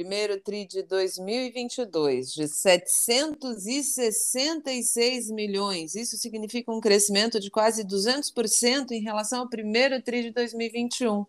primeiro TRI de 2022 de 766 milhões. Isso significa um crescimento de quase 200% em relação ao primeiro TRI de 2021.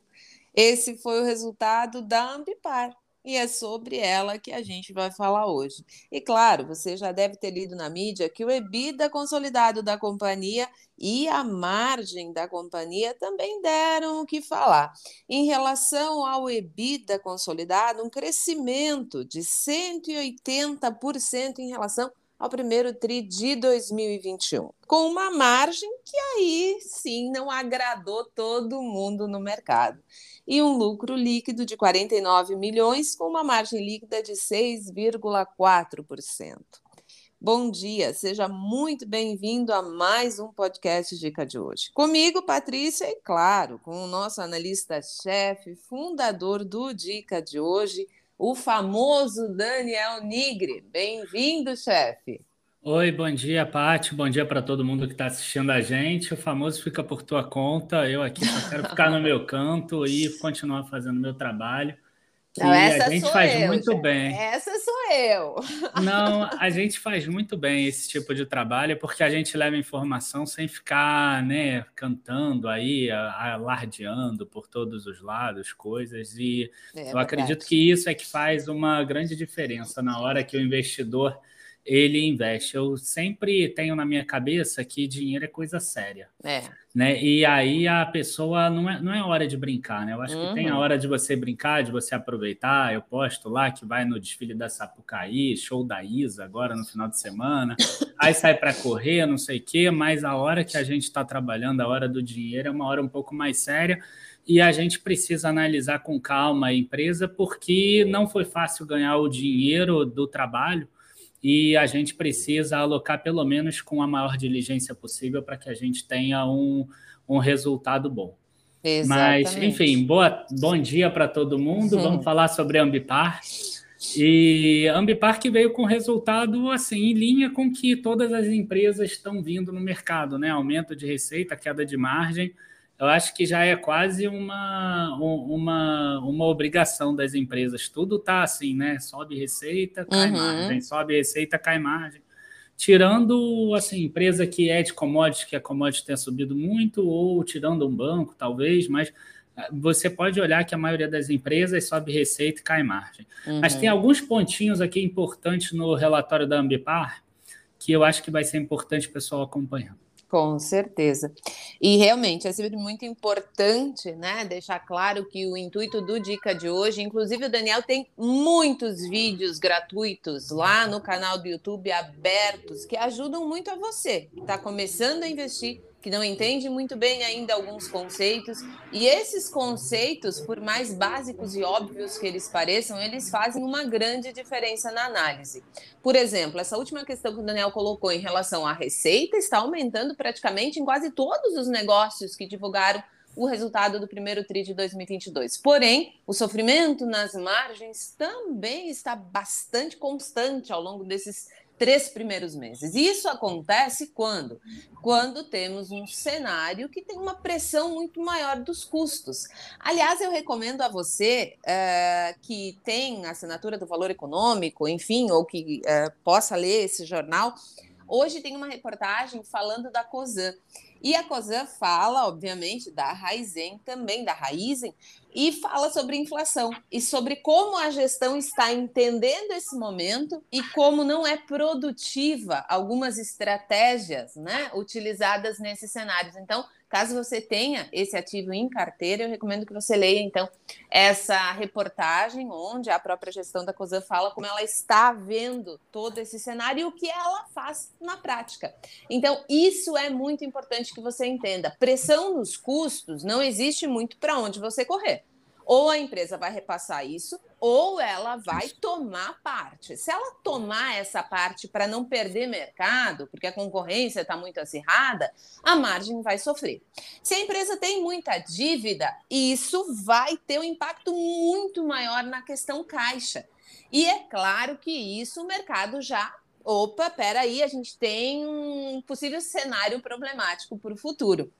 Esse foi o resultado da Ambipar, e é sobre ela que a gente vai falar hoje. E claro, você já deve ter lido na mídia que o EBITDA consolidado da companhia e a margem da companhia também deram o que falar. Em relação ao EBITDA consolidado, um crescimento de 180% em relação ao primeiro TRI de 2021, com uma margem que aí sim não agradou todo mundo no mercado e um lucro líquido de 49 milhões, com uma margem líquida de 6,4%. Bom dia, seja muito bem-vindo a mais um podcast Dica de hoje. Comigo, Patrícia, e claro, com o nosso analista-chefe, fundador do Dica de hoje, o famoso Daniel Nigre. Bem-vindo, chefe. Oi, bom dia, Paty. Bom dia para todo mundo que está assistindo a gente. O famoso fica por tua conta. Eu aqui só quero ficar no meu canto e continuar fazendo meu trabalho. Que Não, a gente faz eu, muito já. bem. Essa sou eu. Não, a gente faz muito bem esse tipo de trabalho porque a gente leva informação sem ficar, né, cantando aí, alardeando por todos os lados coisas. E é, eu verdade. acredito que isso é que faz uma grande diferença na hora que o investidor ele investe. Eu sempre tenho na minha cabeça que dinheiro é coisa séria. É. Né? E aí a pessoa não é, não é hora de brincar, né? Eu acho uhum. que tem a uhum. hora de você brincar, de você aproveitar. Eu posto lá que vai no desfile da Sapucaí, show da Isa agora no final de semana. aí sai para correr, não sei o quê, mas a hora que a gente está trabalhando, a hora do dinheiro, é uma hora um pouco mais séria e a gente precisa analisar com calma a empresa, porque não foi fácil ganhar o dinheiro do trabalho e a gente precisa alocar pelo menos com a maior diligência possível para que a gente tenha um, um resultado bom. Exatamente. Mas, enfim, boa, bom dia para todo mundo. Sim. Vamos falar sobre Ambipar. E Ambipar que veio com resultado assim em linha com que todas as empresas estão vindo no mercado, né? Aumento de receita, queda de margem eu acho que já é quase uma, uma, uma obrigação das empresas. Tudo está assim, né? Sobe receita, cai uhum. margem, sobe receita, cai margem. Tirando, assim, empresa que é de commodities, que a commodity tem subido muito, ou tirando um banco, talvez, mas ah, você pode olhar que a maioria das empresas sobe receita e cai margem. Uhum. Mas tem alguns pontinhos aqui importantes no relatório da Ambipar que eu acho que vai ser importante o pessoal acompanhar. Com certeza. E realmente é sempre muito importante, né, deixar claro que o intuito do Dica de hoje, inclusive o Daniel tem muitos vídeos gratuitos lá no canal do YouTube abertos que ajudam muito a você que está começando a investir que não entende muito bem ainda alguns conceitos, e esses conceitos, por mais básicos e óbvios que eles pareçam, eles fazem uma grande diferença na análise. Por exemplo, essa última questão que o Daniel colocou em relação à receita está aumentando praticamente em quase todos os negócios que divulgaram o resultado do primeiro TRI de 2022. Porém, o sofrimento nas margens também está bastante constante ao longo desses três primeiros meses. Isso acontece quando? Quando temos um cenário que tem uma pressão muito maior dos custos. Aliás, eu recomendo a você uh, que tem assinatura do Valor Econômico, enfim, ou que uh, possa ler esse jornal. Hoje tem uma reportagem falando da COSAN. E a COSAN fala, obviamente, da Raizen, também da Raizen, e fala sobre inflação e sobre como a gestão está entendendo esse momento e como não é produtiva algumas estratégias né, utilizadas nesses cenários. Então, Caso você tenha esse ativo em carteira, eu recomendo que você leia, então, essa reportagem, onde a própria gestão da COSAN fala como ela está vendo todo esse cenário e o que ela faz na prática. Então, isso é muito importante que você entenda. Pressão nos custos não existe muito para onde você correr. Ou a empresa vai repassar isso, ou ela vai tomar parte. Se ela tomar essa parte para não perder mercado, porque a concorrência está muito acirrada, a margem vai sofrer. Se a empresa tem muita dívida, isso vai ter um impacto muito maior na questão caixa. E é claro que isso o mercado já opa, peraí, a gente tem um possível cenário problemático para o futuro.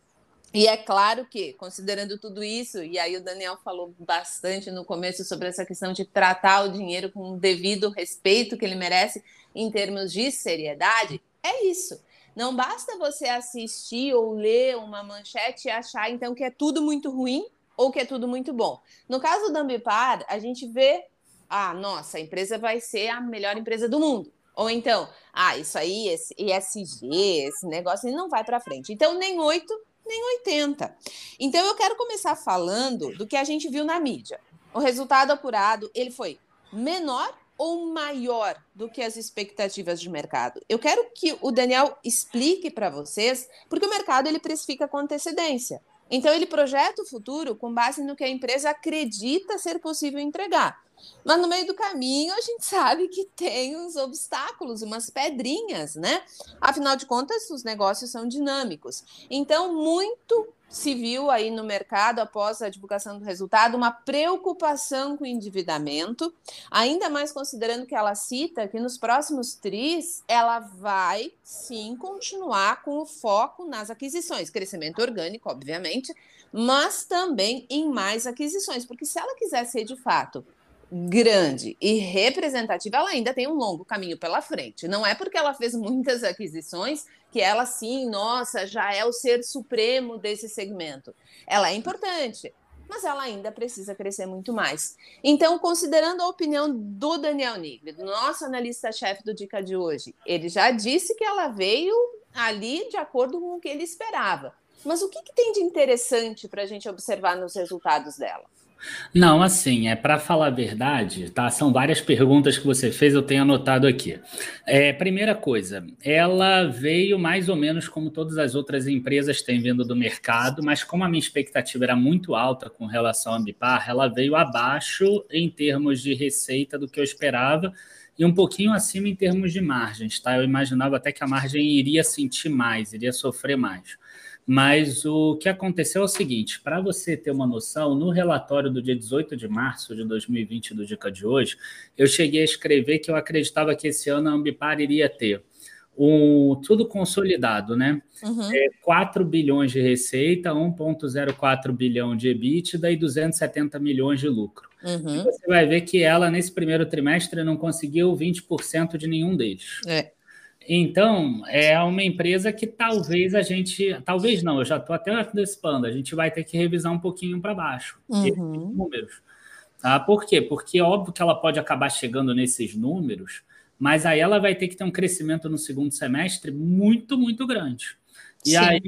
E é claro que, considerando tudo isso, e aí o Daniel falou bastante no começo sobre essa questão de tratar o dinheiro com o devido respeito que ele merece em termos de seriedade, é isso. Não basta você assistir ou ler uma manchete e achar então que é tudo muito ruim ou que é tudo muito bom. No caso da Ambipar, a gente vê, ah, nossa, a empresa vai ser a melhor empresa do mundo. Ou então, ah, isso aí, esse ESG, esse negócio não vai para frente. Então, nem oito nem 80. Então eu quero começar falando do que a gente viu na mídia. O resultado apurado, ele foi menor ou maior do que as expectativas de mercado? Eu quero que o Daniel explique para vocês, porque o mercado ele precifica com antecedência. Então ele projeta o futuro com base no que a empresa acredita ser possível entregar. Mas no meio do caminho a gente sabe que tem uns obstáculos, umas pedrinhas, né? Afinal de contas, os negócios são dinâmicos. Então, muito se viu aí no mercado, após a divulgação do resultado, uma preocupação com o endividamento, ainda mais considerando que ela cita que nos próximos TRIs ela vai sim continuar com o foco nas aquisições, crescimento orgânico, obviamente, mas também em mais aquisições, porque se ela quiser ser de fato grande e representativa, ela ainda tem um longo caminho pela frente. Não é porque ela fez muitas aquisições que ela, sim, nossa, já é o ser supremo desse segmento. Ela é importante, mas ela ainda precisa crescer muito mais. Então, considerando a opinião do Daniel Nigri, do nosso analista-chefe do Dica de hoje, ele já disse que ela veio ali de acordo com o que ele esperava. Mas o que, que tem de interessante para a gente observar nos resultados dela? Não, assim, é para falar a verdade, tá? São várias perguntas que você fez, eu tenho anotado aqui. É, primeira coisa, ela veio mais ou menos como todas as outras empresas têm vindo do mercado, mas como a minha expectativa era muito alta com relação à Ambipar, ela veio abaixo em termos de receita do que eu esperava e um pouquinho acima em termos de margens, tá? Eu imaginava até que a margem iria sentir mais, iria sofrer mais. Mas o que aconteceu é o seguinte: para você ter uma noção, no relatório do dia 18 de março de 2020 do Dica de hoje, eu cheguei a escrever que eu acreditava que esse ano a Ambipar iria ter um, tudo consolidado, né? Uhum. É, 4 bilhões de receita, 1,04 bilhão de EBITDA e 270 milhões de lucro. Uhum. você vai ver que ela, nesse primeiro trimestre, não conseguiu 20% de nenhum deles. É. Então, é uma empresa que talvez a gente. Talvez não, eu já estou até antecipando, a gente vai ter que revisar um pouquinho para baixo uhum. esses números. Tá? Por quê? Porque é óbvio que ela pode acabar chegando nesses números, mas aí ela vai ter que ter um crescimento no segundo semestre muito, muito grande. E Sim. aí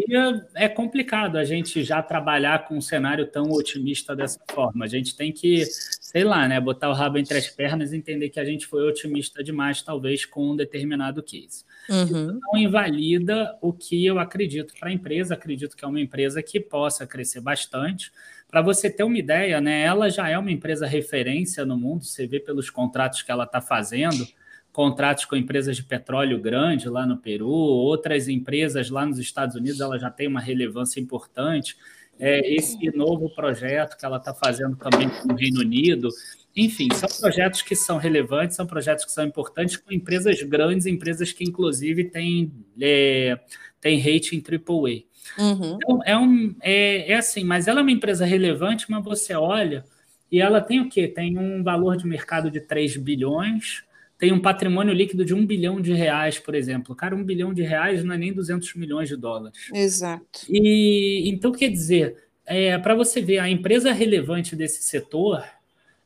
é complicado a gente já trabalhar com um cenário tão otimista dessa forma. A gente tem que, sei lá, né, botar o rabo entre as pernas e entender que a gente foi otimista demais, talvez, com um determinado case. Uhum. Não invalida o que eu acredito para a empresa. Acredito que é uma empresa que possa crescer bastante. Para você ter uma ideia, né, ela já é uma empresa referência no mundo, você vê pelos contratos que ela está fazendo contratos com empresas de petróleo grande lá no Peru, outras empresas lá nos Estados Unidos, ela já tem uma relevância importante. É, esse novo projeto que ela está fazendo também com o Reino Unido. Enfim, são projetos que são relevantes, são projetos que são importantes com empresas grandes, empresas que inclusive têm, é, têm rating AAA. Uhum. Então, é, um, é, é assim, mas ela é uma empresa relevante, mas você olha e ela tem o quê? Tem um valor de mercado de 3 bilhões, tem um patrimônio líquido de um bilhão de reais, por exemplo. Cara, um bilhão de reais não é nem 200 milhões de dólares. Exato. E então quer dizer, é, para você ver, a empresa relevante desse setor,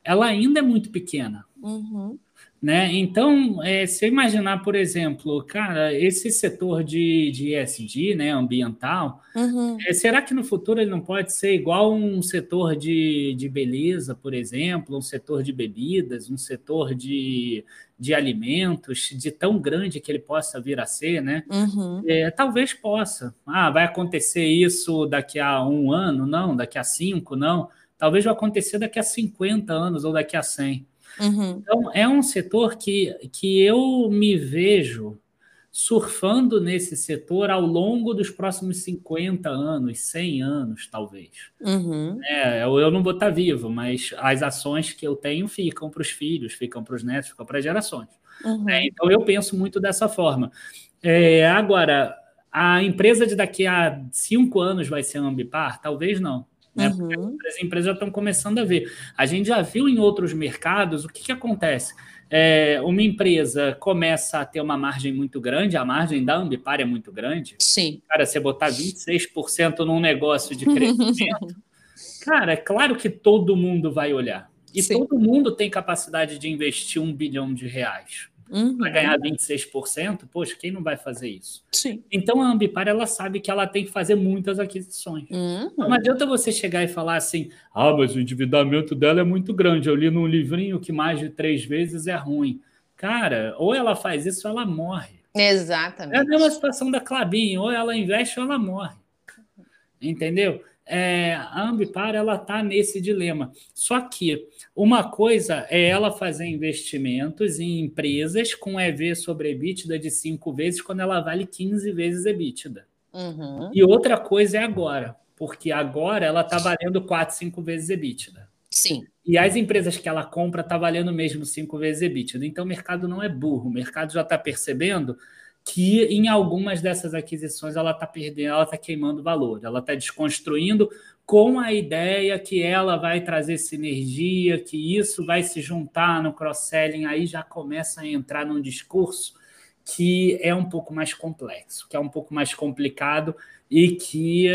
ela ainda é muito pequena. Uhum. Né? Então, é, se eu imaginar, por exemplo, cara, esse setor de, de ESG, né, ambiental, uhum. é, será que no futuro ele não pode ser igual um setor de, de beleza, por exemplo, um setor de bebidas, um setor de, de alimentos, de tão grande que ele possa vir a ser, né? Uhum. É, talvez possa. Ah, vai acontecer isso daqui a um ano? Não. Daqui a cinco? Não. Talvez vai acontecer daqui a 50 anos ou daqui a 100. Uhum. Então, é um setor que, que eu me vejo surfando nesse setor ao longo dos próximos 50 anos, 100 anos, talvez. Uhum. É, eu, não vou estar vivo, mas as ações que eu tenho ficam para os filhos, ficam para os netos, ficam para as gerações. Uhum. É, então, eu penso muito dessa forma. É, agora, a empresa de daqui a cinco anos vai ser Ambipar? Talvez não. Né? Uhum. As empresas já estão começando a ver. A gente já viu em outros mercados o que, que acontece. É, uma empresa começa a ter uma margem muito grande, a margem da Ambipar é muito grande. Sim. Cara, você botar 26% num negócio de crescimento, cara, é claro que todo mundo vai olhar. E Sim. todo mundo tem capacidade de investir um bilhão de reais. Uhum. Para ganhar 26%, poxa, quem não vai fazer isso? Sim. Então a Ambipar ela sabe que ela tem que fazer muitas aquisições. Uhum. Não adianta você chegar e falar assim: ah, mas o endividamento dela é muito grande. Eu li num livrinho que mais de três vezes é ruim. Cara, ou ela faz isso ou ela morre. Exatamente. É a mesma situação da Clabin, ou ela investe ou ela morre. Entendeu? É, a Ambipar ela está nesse dilema. Só que uma coisa é ela fazer investimentos em empresas com EV sobre EBITDA de 5 vezes quando ela vale 15 vezes EBITDA. Uhum. E outra coisa é agora, porque agora ela está valendo 4, 5 vezes EBITDA. Sim. E as empresas que ela compra tá valendo mesmo 5 vezes EBITDA. Então o mercado não é burro, o mercado já está percebendo que em algumas dessas aquisições ela está perdendo, ela está queimando valor, ela está desconstruindo com a ideia que ela vai trazer sinergia, que isso vai se juntar no cross-selling, aí já começa a entrar num discurso que é um pouco mais complexo, que é um pouco mais complicado e que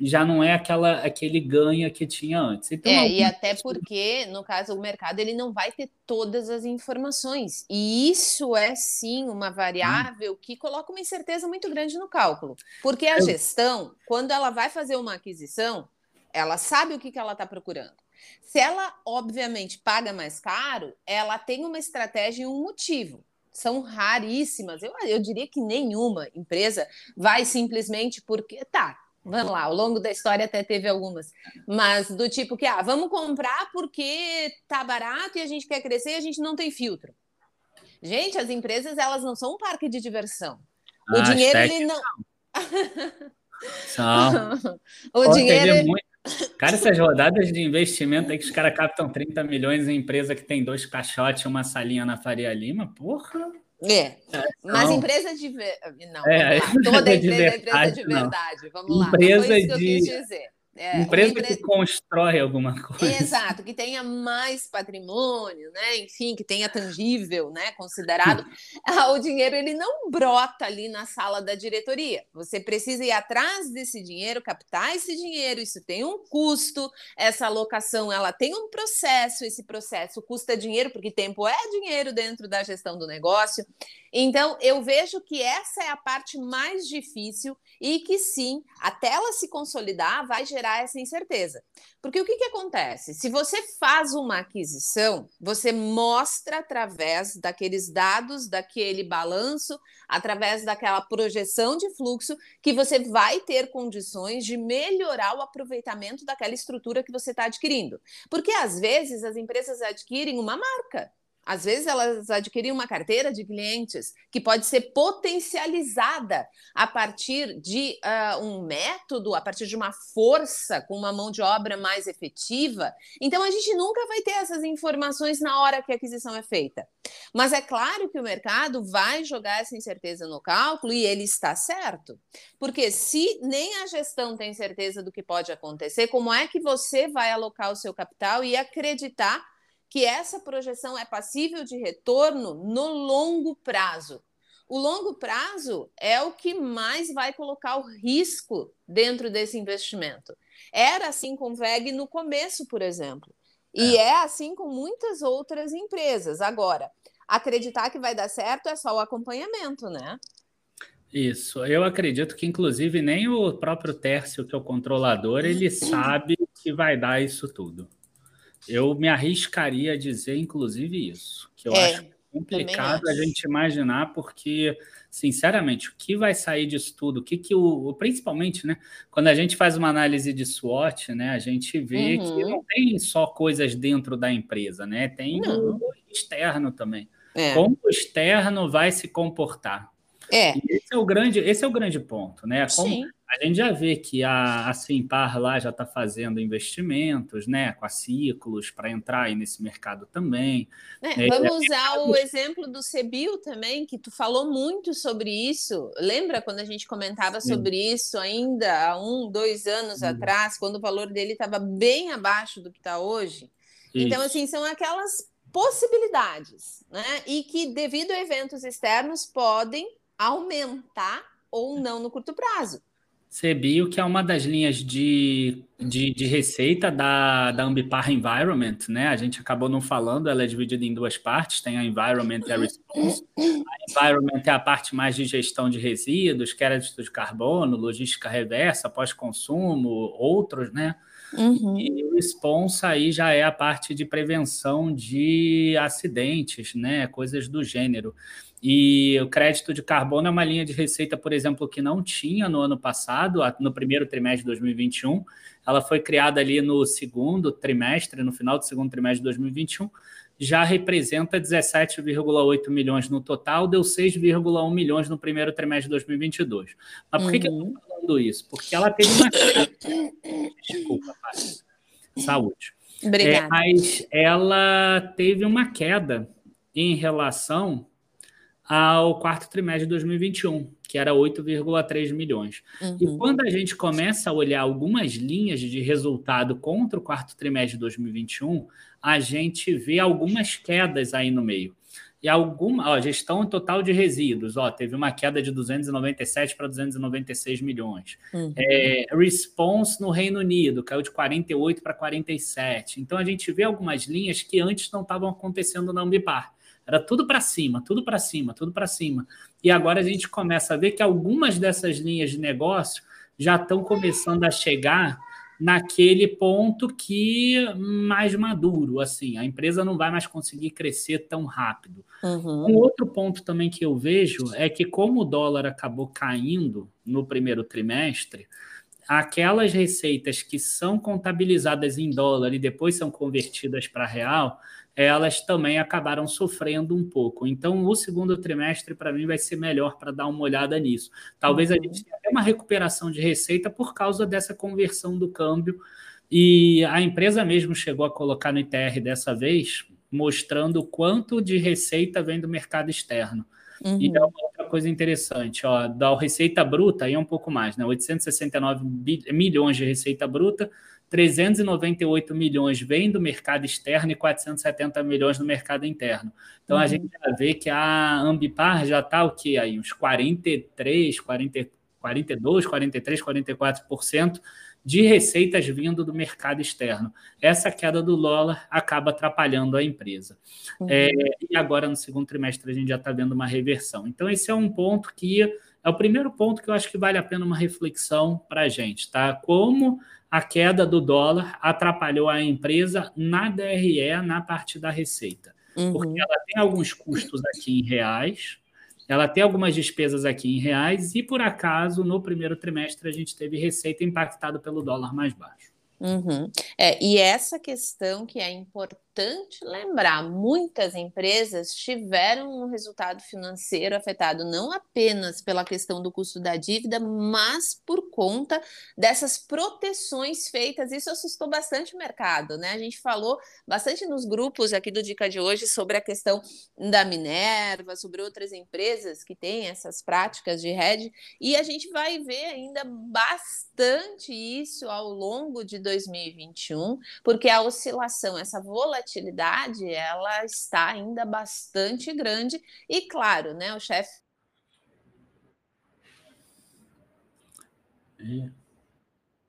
já não é aquela aquele ganha que tinha antes. Então, é, e até porque, no caso, o mercado ele não vai ter todas as informações. E isso é sim uma variável hum. que coloca uma incerteza muito grande no cálculo. Porque a gestão, quando ela vai fazer uma aquisição, ela sabe o que, que ela está procurando. Se ela, obviamente, paga mais caro, ela tem uma estratégia e um motivo são raríssimas. Eu, eu diria que nenhuma empresa vai simplesmente porque. Tá, vamos lá, ao longo da história até teve algumas, mas do tipo que, ah, vamos comprar porque tá barato e a gente quer crescer e a gente não tem filtro. Gente, as empresas, elas não são um parque de diversão. O ah, dinheiro, ele não. São. o Pode dinheiro. Muito... Cara, essas rodadas de investimento aí que os caras captam 30 milhões em empresa que tem dois caixotes e uma salinha na Faria Lima, porra. É. Mas não. empresa de. Não, é, toda empresa é empresa de verdade. Vamos lá. Empresa Foi isso que eu de... É, empresa, empresa, que constrói alguma coisa. Exato, que tenha mais patrimônio, né? Enfim, que tenha tangível, né? Considerado. o dinheiro ele não brota ali na sala da diretoria. Você precisa ir atrás desse dinheiro, captar esse dinheiro. Isso tem um custo. Essa alocação ela tem um processo. Esse processo custa dinheiro porque tempo é dinheiro dentro da gestão do negócio. Então, eu vejo que essa é a parte mais difícil e que sim, até ela se consolidar, vai gerar essa incerteza. Porque o que, que acontece? Se você faz uma aquisição, você mostra através daqueles dados, daquele balanço, através daquela projeção de fluxo, que você vai ter condições de melhorar o aproveitamento daquela estrutura que você está adquirindo. Porque às vezes as empresas adquirem uma marca. Às vezes elas adquirem uma carteira de clientes que pode ser potencializada a partir de uh, um método, a partir de uma força com uma mão de obra mais efetiva. Então a gente nunca vai ter essas informações na hora que a aquisição é feita. Mas é claro que o mercado vai jogar essa incerteza no cálculo e ele está certo. Porque se nem a gestão tem certeza do que pode acontecer, como é que você vai alocar o seu capital e acreditar que essa projeção é passível de retorno no longo prazo. O longo prazo é o que mais vai colocar o risco dentro desse investimento. Era assim com o VEG no começo, por exemplo. E é. é assim com muitas outras empresas. Agora, acreditar que vai dar certo é só o acompanhamento, né? Isso, eu acredito que inclusive nem o próprio Tércio, que é o controlador, ele sabe que vai dar isso tudo. Eu me arriscaria a dizer, inclusive, isso, que eu é, acho complicado a gente imaginar, porque, sinceramente, o que vai sair disso tudo, o que, que o. Principalmente, né? Quando a gente faz uma análise de SWOT, né? A gente vê uhum. que não tem só coisas dentro da empresa, né? Tem o externo também. É. Como o externo vai se comportar. É. E esse é o grande, esse é o grande ponto, né? Como Sim. A gente já vê que a, a Simpar lá já está fazendo investimentos, né, com a ciclos para entrar aí nesse mercado também. É, vamos é, usar o exemplo do Cebil também, que tu falou muito sobre isso. Lembra quando a gente comentava Sim. sobre isso ainda há um, dois anos Sim. atrás, quando o valor dele estava bem abaixo do que está hoje? Então, isso. Então, assim, são aquelas possibilidades, né? E que, devido a eventos externos, podem aumentar ou não no curto prazo. Cebio, que é uma das linhas de, de, de, receita da, da Ambipar Environment, né? A gente acabou não falando, ela é dividida em duas partes, tem a Environment e a Response. A Environment é a parte mais de gestão de resíduos, crédito de carbono, logística reversa, pós-consumo, outros, né? Uhum. E o Response aí já é a parte de prevenção de acidentes, né? Coisas do gênero. E o crédito de carbono é uma linha de receita, por exemplo, que não tinha no ano passado, no primeiro trimestre de 2021. Ela foi criada ali no segundo trimestre, no final do segundo trimestre de 2021. Já representa 17,8 milhões no total, deu 6,1 milhões no primeiro trimestre de 2022. Mas por uhum. que, eu estou uhum. falando isso? Porque ela teve uma. Desculpa, pai. Saúde. Obrigada. É, mas ela teve uma queda em relação ao quarto trimestre de 2021, que era 8,3 milhões. Uhum. E quando a gente começa a olhar algumas linhas de resultado contra o quarto trimestre de 2021, a gente vê algumas quedas aí no meio. E alguma, ó, gestão total de resíduos, ó, teve uma queda de 297 para 296 milhões. Uhum. É, response no Reino Unido caiu de 48 para 47. Então a gente vê algumas linhas que antes não estavam acontecendo na Ambipar. Era tudo para cima, tudo para cima, tudo para cima. E agora a gente começa a ver que algumas dessas linhas de negócio já estão começando a chegar naquele ponto que mais maduro, assim, a empresa não vai mais conseguir crescer tão rápido. Uhum. Um outro ponto também que eu vejo é que como o dólar acabou caindo no primeiro trimestre, aquelas receitas que são contabilizadas em dólar e depois são convertidas para real, elas também acabaram sofrendo um pouco. Então, o segundo trimestre, para mim, vai ser melhor para dar uma olhada nisso. Talvez uhum. a gente tenha até uma recuperação de receita por causa dessa conversão do câmbio. E a empresa mesmo chegou a colocar no ITR dessa vez, mostrando quanto de receita vem do mercado externo. Uhum. E é uma outra coisa interessante, ó, da receita bruta, aí é um pouco mais, né? 869 milhões de receita bruta, 398 milhões vêm do mercado externo e 470 milhões do mercado interno. Então uhum. a gente já vê que a Ambipar já está o quê aí? Uns 43, 40, 42, 43, 44% de receitas vindo do mercado externo. Essa queda do dólar acaba atrapalhando a empresa. Uhum. É, e agora, no segundo trimestre, a gente já está vendo uma reversão. Então, esse é um ponto que é o primeiro ponto que eu acho que vale a pena uma reflexão para a gente, tá? Como a queda do dólar atrapalhou a empresa na DRE, na parte da receita. Uhum. Porque ela tem alguns custos aqui em reais, ela tem algumas despesas aqui em reais, e por acaso, no primeiro trimestre, a gente teve receita impactada pelo dólar mais baixo. Uhum. É, e essa questão que é importante importante lembrar: muitas empresas tiveram um resultado financeiro afetado não apenas pela questão do custo da dívida, mas por conta dessas proteções feitas. Isso assustou bastante o mercado, né? A gente falou bastante nos grupos aqui do Dica de hoje sobre a questão da Minerva, sobre outras empresas que têm essas práticas de hedge, e a gente vai ver ainda bastante isso ao longo de 2021, porque a oscilação, essa volatilidade volatilidade ela está ainda bastante grande. E claro, né, o chefe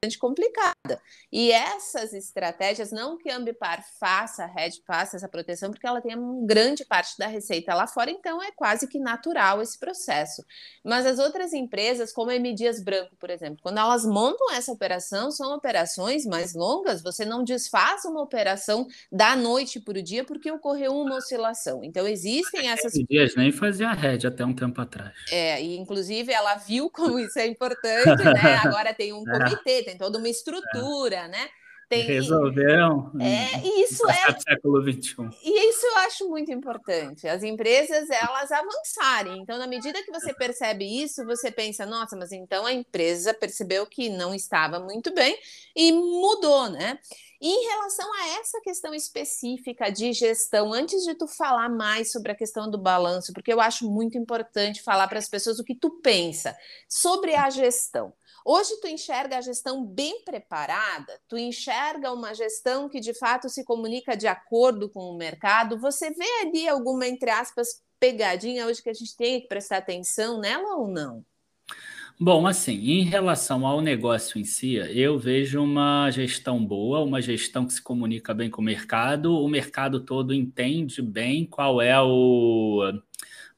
bastante complicada. E essas estratégias, não que a Ambipar faça, a Red faça essa proteção, porque ela tem uma grande parte da receita lá fora, então é quase que natural esse processo. Mas as outras empresas, como a M. Dias Branco, por exemplo, quando elas montam essa operação, são operações mais longas, você não desfaz uma operação da noite para o dia porque ocorreu uma oscilação. Então existem essas... M. Dias nem fazia a Red até um tempo atrás. É, e inclusive ela viu como isso é importante, né? Agora tem um é. comitê, tem toda uma estrutura, é. né? Tem, Resolveram. É, isso é. século XXI. E isso eu acho muito importante. As empresas elas avançarem. Então, na medida que você percebe isso, você pensa, nossa, mas então a empresa percebeu que não estava muito bem e mudou, né? E em relação a essa questão específica de gestão, antes de tu falar mais sobre a questão do balanço, porque eu acho muito importante falar para as pessoas o que tu pensa sobre a gestão. Hoje tu enxerga a gestão bem preparada, tu enxerga uma gestão que de fato se comunica de acordo com o mercado. Você vê ali alguma, entre aspas, pegadinha hoje que a gente tem que prestar atenção nela ou não? Bom, assim, em relação ao negócio em si, eu vejo uma gestão boa, uma gestão que se comunica bem com o mercado, o mercado todo entende bem qual é o,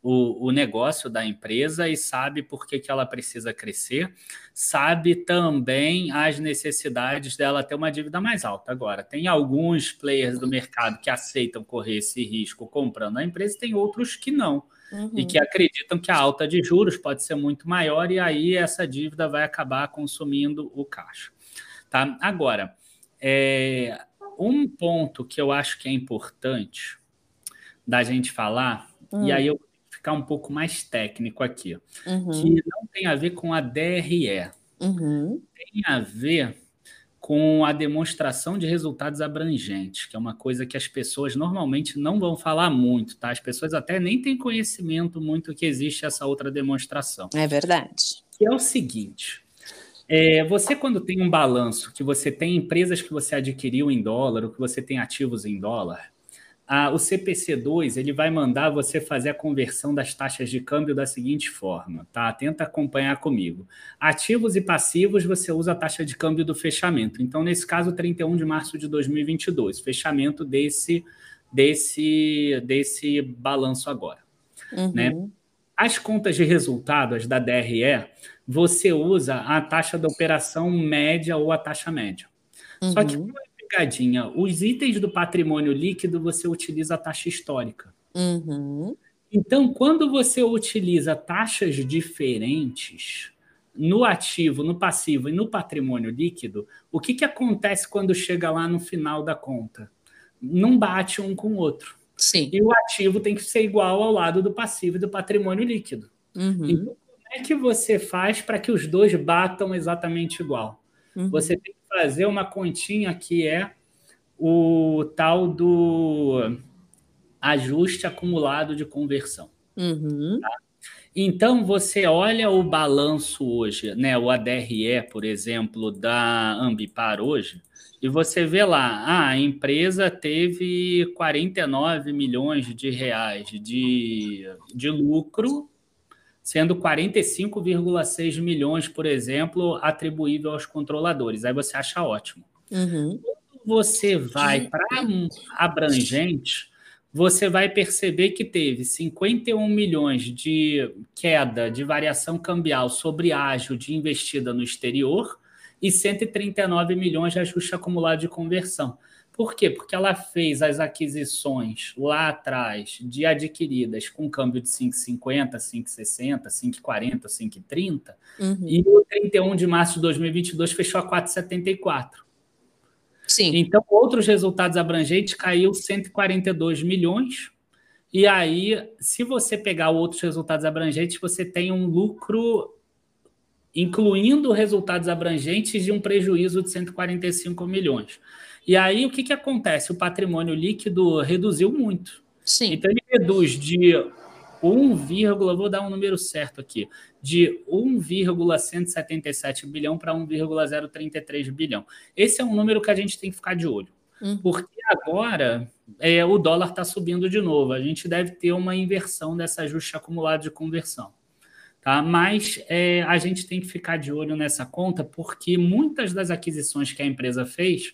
o, o, negócio da empresa e sabe por que, que ela precisa crescer, sabe também as necessidades dela ter uma dívida mais alta. Agora, tem alguns players do mercado que aceitam correr esse risco comprando a empresa, e tem outros que não. Uhum. E que acreditam que a alta de juros pode ser muito maior e aí essa dívida vai acabar consumindo o caixa. Tá? Agora, é, um ponto que eu acho que é importante da gente falar, uhum. e hum. aí eu ficar um pouco mais técnico aqui, uhum. que não tem a ver com a DRE, uhum. tem a ver com a demonstração de resultados abrangentes, que é uma coisa que as pessoas normalmente não vão falar muito, tá? As pessoas até nem têm conhecimento muito que existe essa outra demonstração. É verdade. Que é o seguinte: é, você, quando tem um balanço, que você tem empresas que você adquiriu em dólar, ou que você tem ativos em dólar, a, o CPC2 ele vai mandar você fazer a conversão das taxas de câmbio da seguinte forma, tá? Tenta acompanhar comigo. Ativos e passivos você usa a taxa de câmbio do fechamento. Então, nesse caso, 31 de março de 2022, fechamento desse desse desse balanço agora, uhum. né? As contas de resultado, as da DRE, você usa a taxa da operação média ou a taxa média. Uhum. Só que uhum pegadinha. Os itens do patrimônio líquido você utiliza a taxa histórica. Uhum. Então, quando você utiliza taxas diferentes no ativo, no passivo e no patrimônio líquido, o que, que acontece quando chega lá no final da conta? Não bate um com o outro. Sim. E o ativo tem que ser igual ao lado do passivo e do patrimônio líquido. Uhum. Então, como é que você faz para que os dois batam exatamente igual? Uhum. Você tem fazer uma continha que é o tal do ajuste acumulado de conversão. Uhum. Tá? Então, você olha o balanço hoje, né, o ADRE, por exemplo, da Ambipar hoje, e você vê lá, ah, a empresa teve 49 milhões de reais de, de lucro sendo 45,6 milhões, por exemplo, atribuível aos controladores. Aí você acha ótimo. Uhum. Quando você vai para abrangente, você vai perceber que teve 51 milhões de queda de variação cambial sobre ágio de investida no exterior e 139 milhões de ajuste acumulado de conversão. Por quê? Porque ela fez as aquisições lá atrás de adquiridas com câmbio de 5,50, 5,60, 5,40, 5,30 uhum. e o 31 de março de 2022 fechou a 4,74. Sim. Então, outros resultados abrangentes caiu 142 milhões. E aí, se você pegar outros resultados abrangentes, você tem um lucro, incluindo resultados abrangentes, de um prejuízo de 145 milhões. E aí o que, que acontece? O patrimônio líquido reduziu muito. Sim. Então ele reduz de 1, vou dar um número certo aqui, de 1,177 bilhão para 1,033 bilhão. Esse é um número que a gente tem que ficar de olho. Uhum. Porque agora é, o dólar está subindo de novo. A gente deve ter uma inversão dessa ajuste acumulado de conversão. Tá? Mas é, a gente tem que ficar de olho nessa conta, porque muitas das aquisições que a empresa fez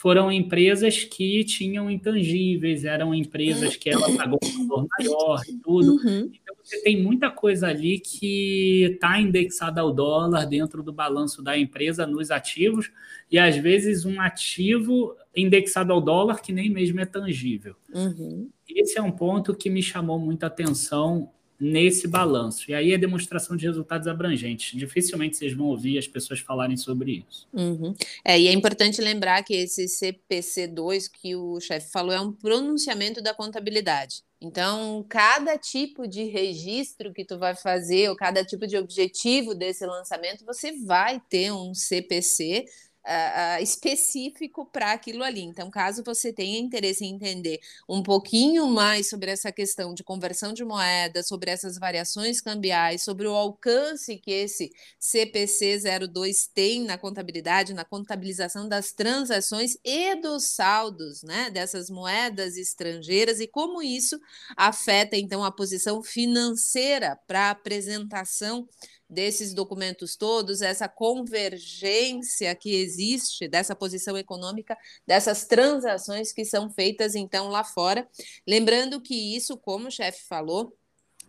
foram empresas que tinham intangíveis, eram empresas que ela pagou um valor maior e tudo. Uhum. Então você tem muita coisa ali que está indexada ao dólar dentro do balanço da empresa nos ativos, e às vezes um ativo indexado ao dólar que nem mesmo é tangível. Uhum. Esse é um ponto que me chamou muita atenção nesse balanço. E aí é demonstração de resultados abrangentes. Dificilmente vocês vão ouvir as pessoas falarem sobre isso. Uhum. É, e é importante lembrar que esse CPC2 que o chefe falou é um pronunciamento da contabilidade. Então, cada tipo de registro que tu vai fazer, ou cada tipo de objetivo desse lançamento, você vai ter um CPC uh, específico para aquilo ali. Então, caso você tenha interesse em entender um pouquinho mais sobre essa questão de conversão de moeda, sobre essas variações cambiais, sobre o alcance que esse CPC 02 tem na contabilidade, na contabilização das transações e dos saldos né, dessas moedas estrangeiras e como isso afeta então a posição financeira para apresentação desses documentos todos, essa convergência que existe dessa posição econômica, dessas transações que são feitas então lá fora. Lembrando que isso, como o chefe falou,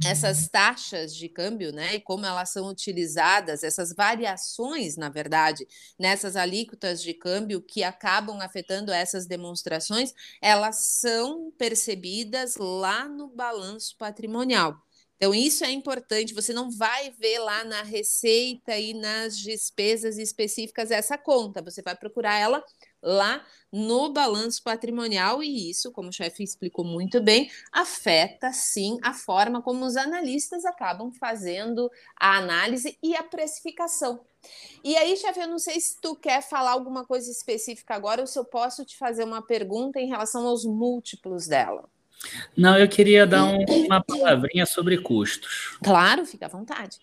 essas taxas de câmbio, né, e como elas são utilizadas, essas variações, na verdade, nessas alíquotas de câmbio que acabam afetando essas demonstrações, elas são percebidas lá no balanço patrimonial. Então, isso é importante. Você não vai ver lá na receita e nas despesas específicas essa conta. Você vai procurar ela lá no balanço patrimonial, e isso, como o chefe explicou muito bem, afeta sim a forma como os analistas acabam fazendo a análise e a precificação. E aí, chefe, eu não sei se tu quer falar alguma coisa específica agora ou se eu posso te fazer uma pergunta em relação aos múltiplos dela. Não, eu queria dar um, uma palavrinha sobre custos. Claro, fica à vontade.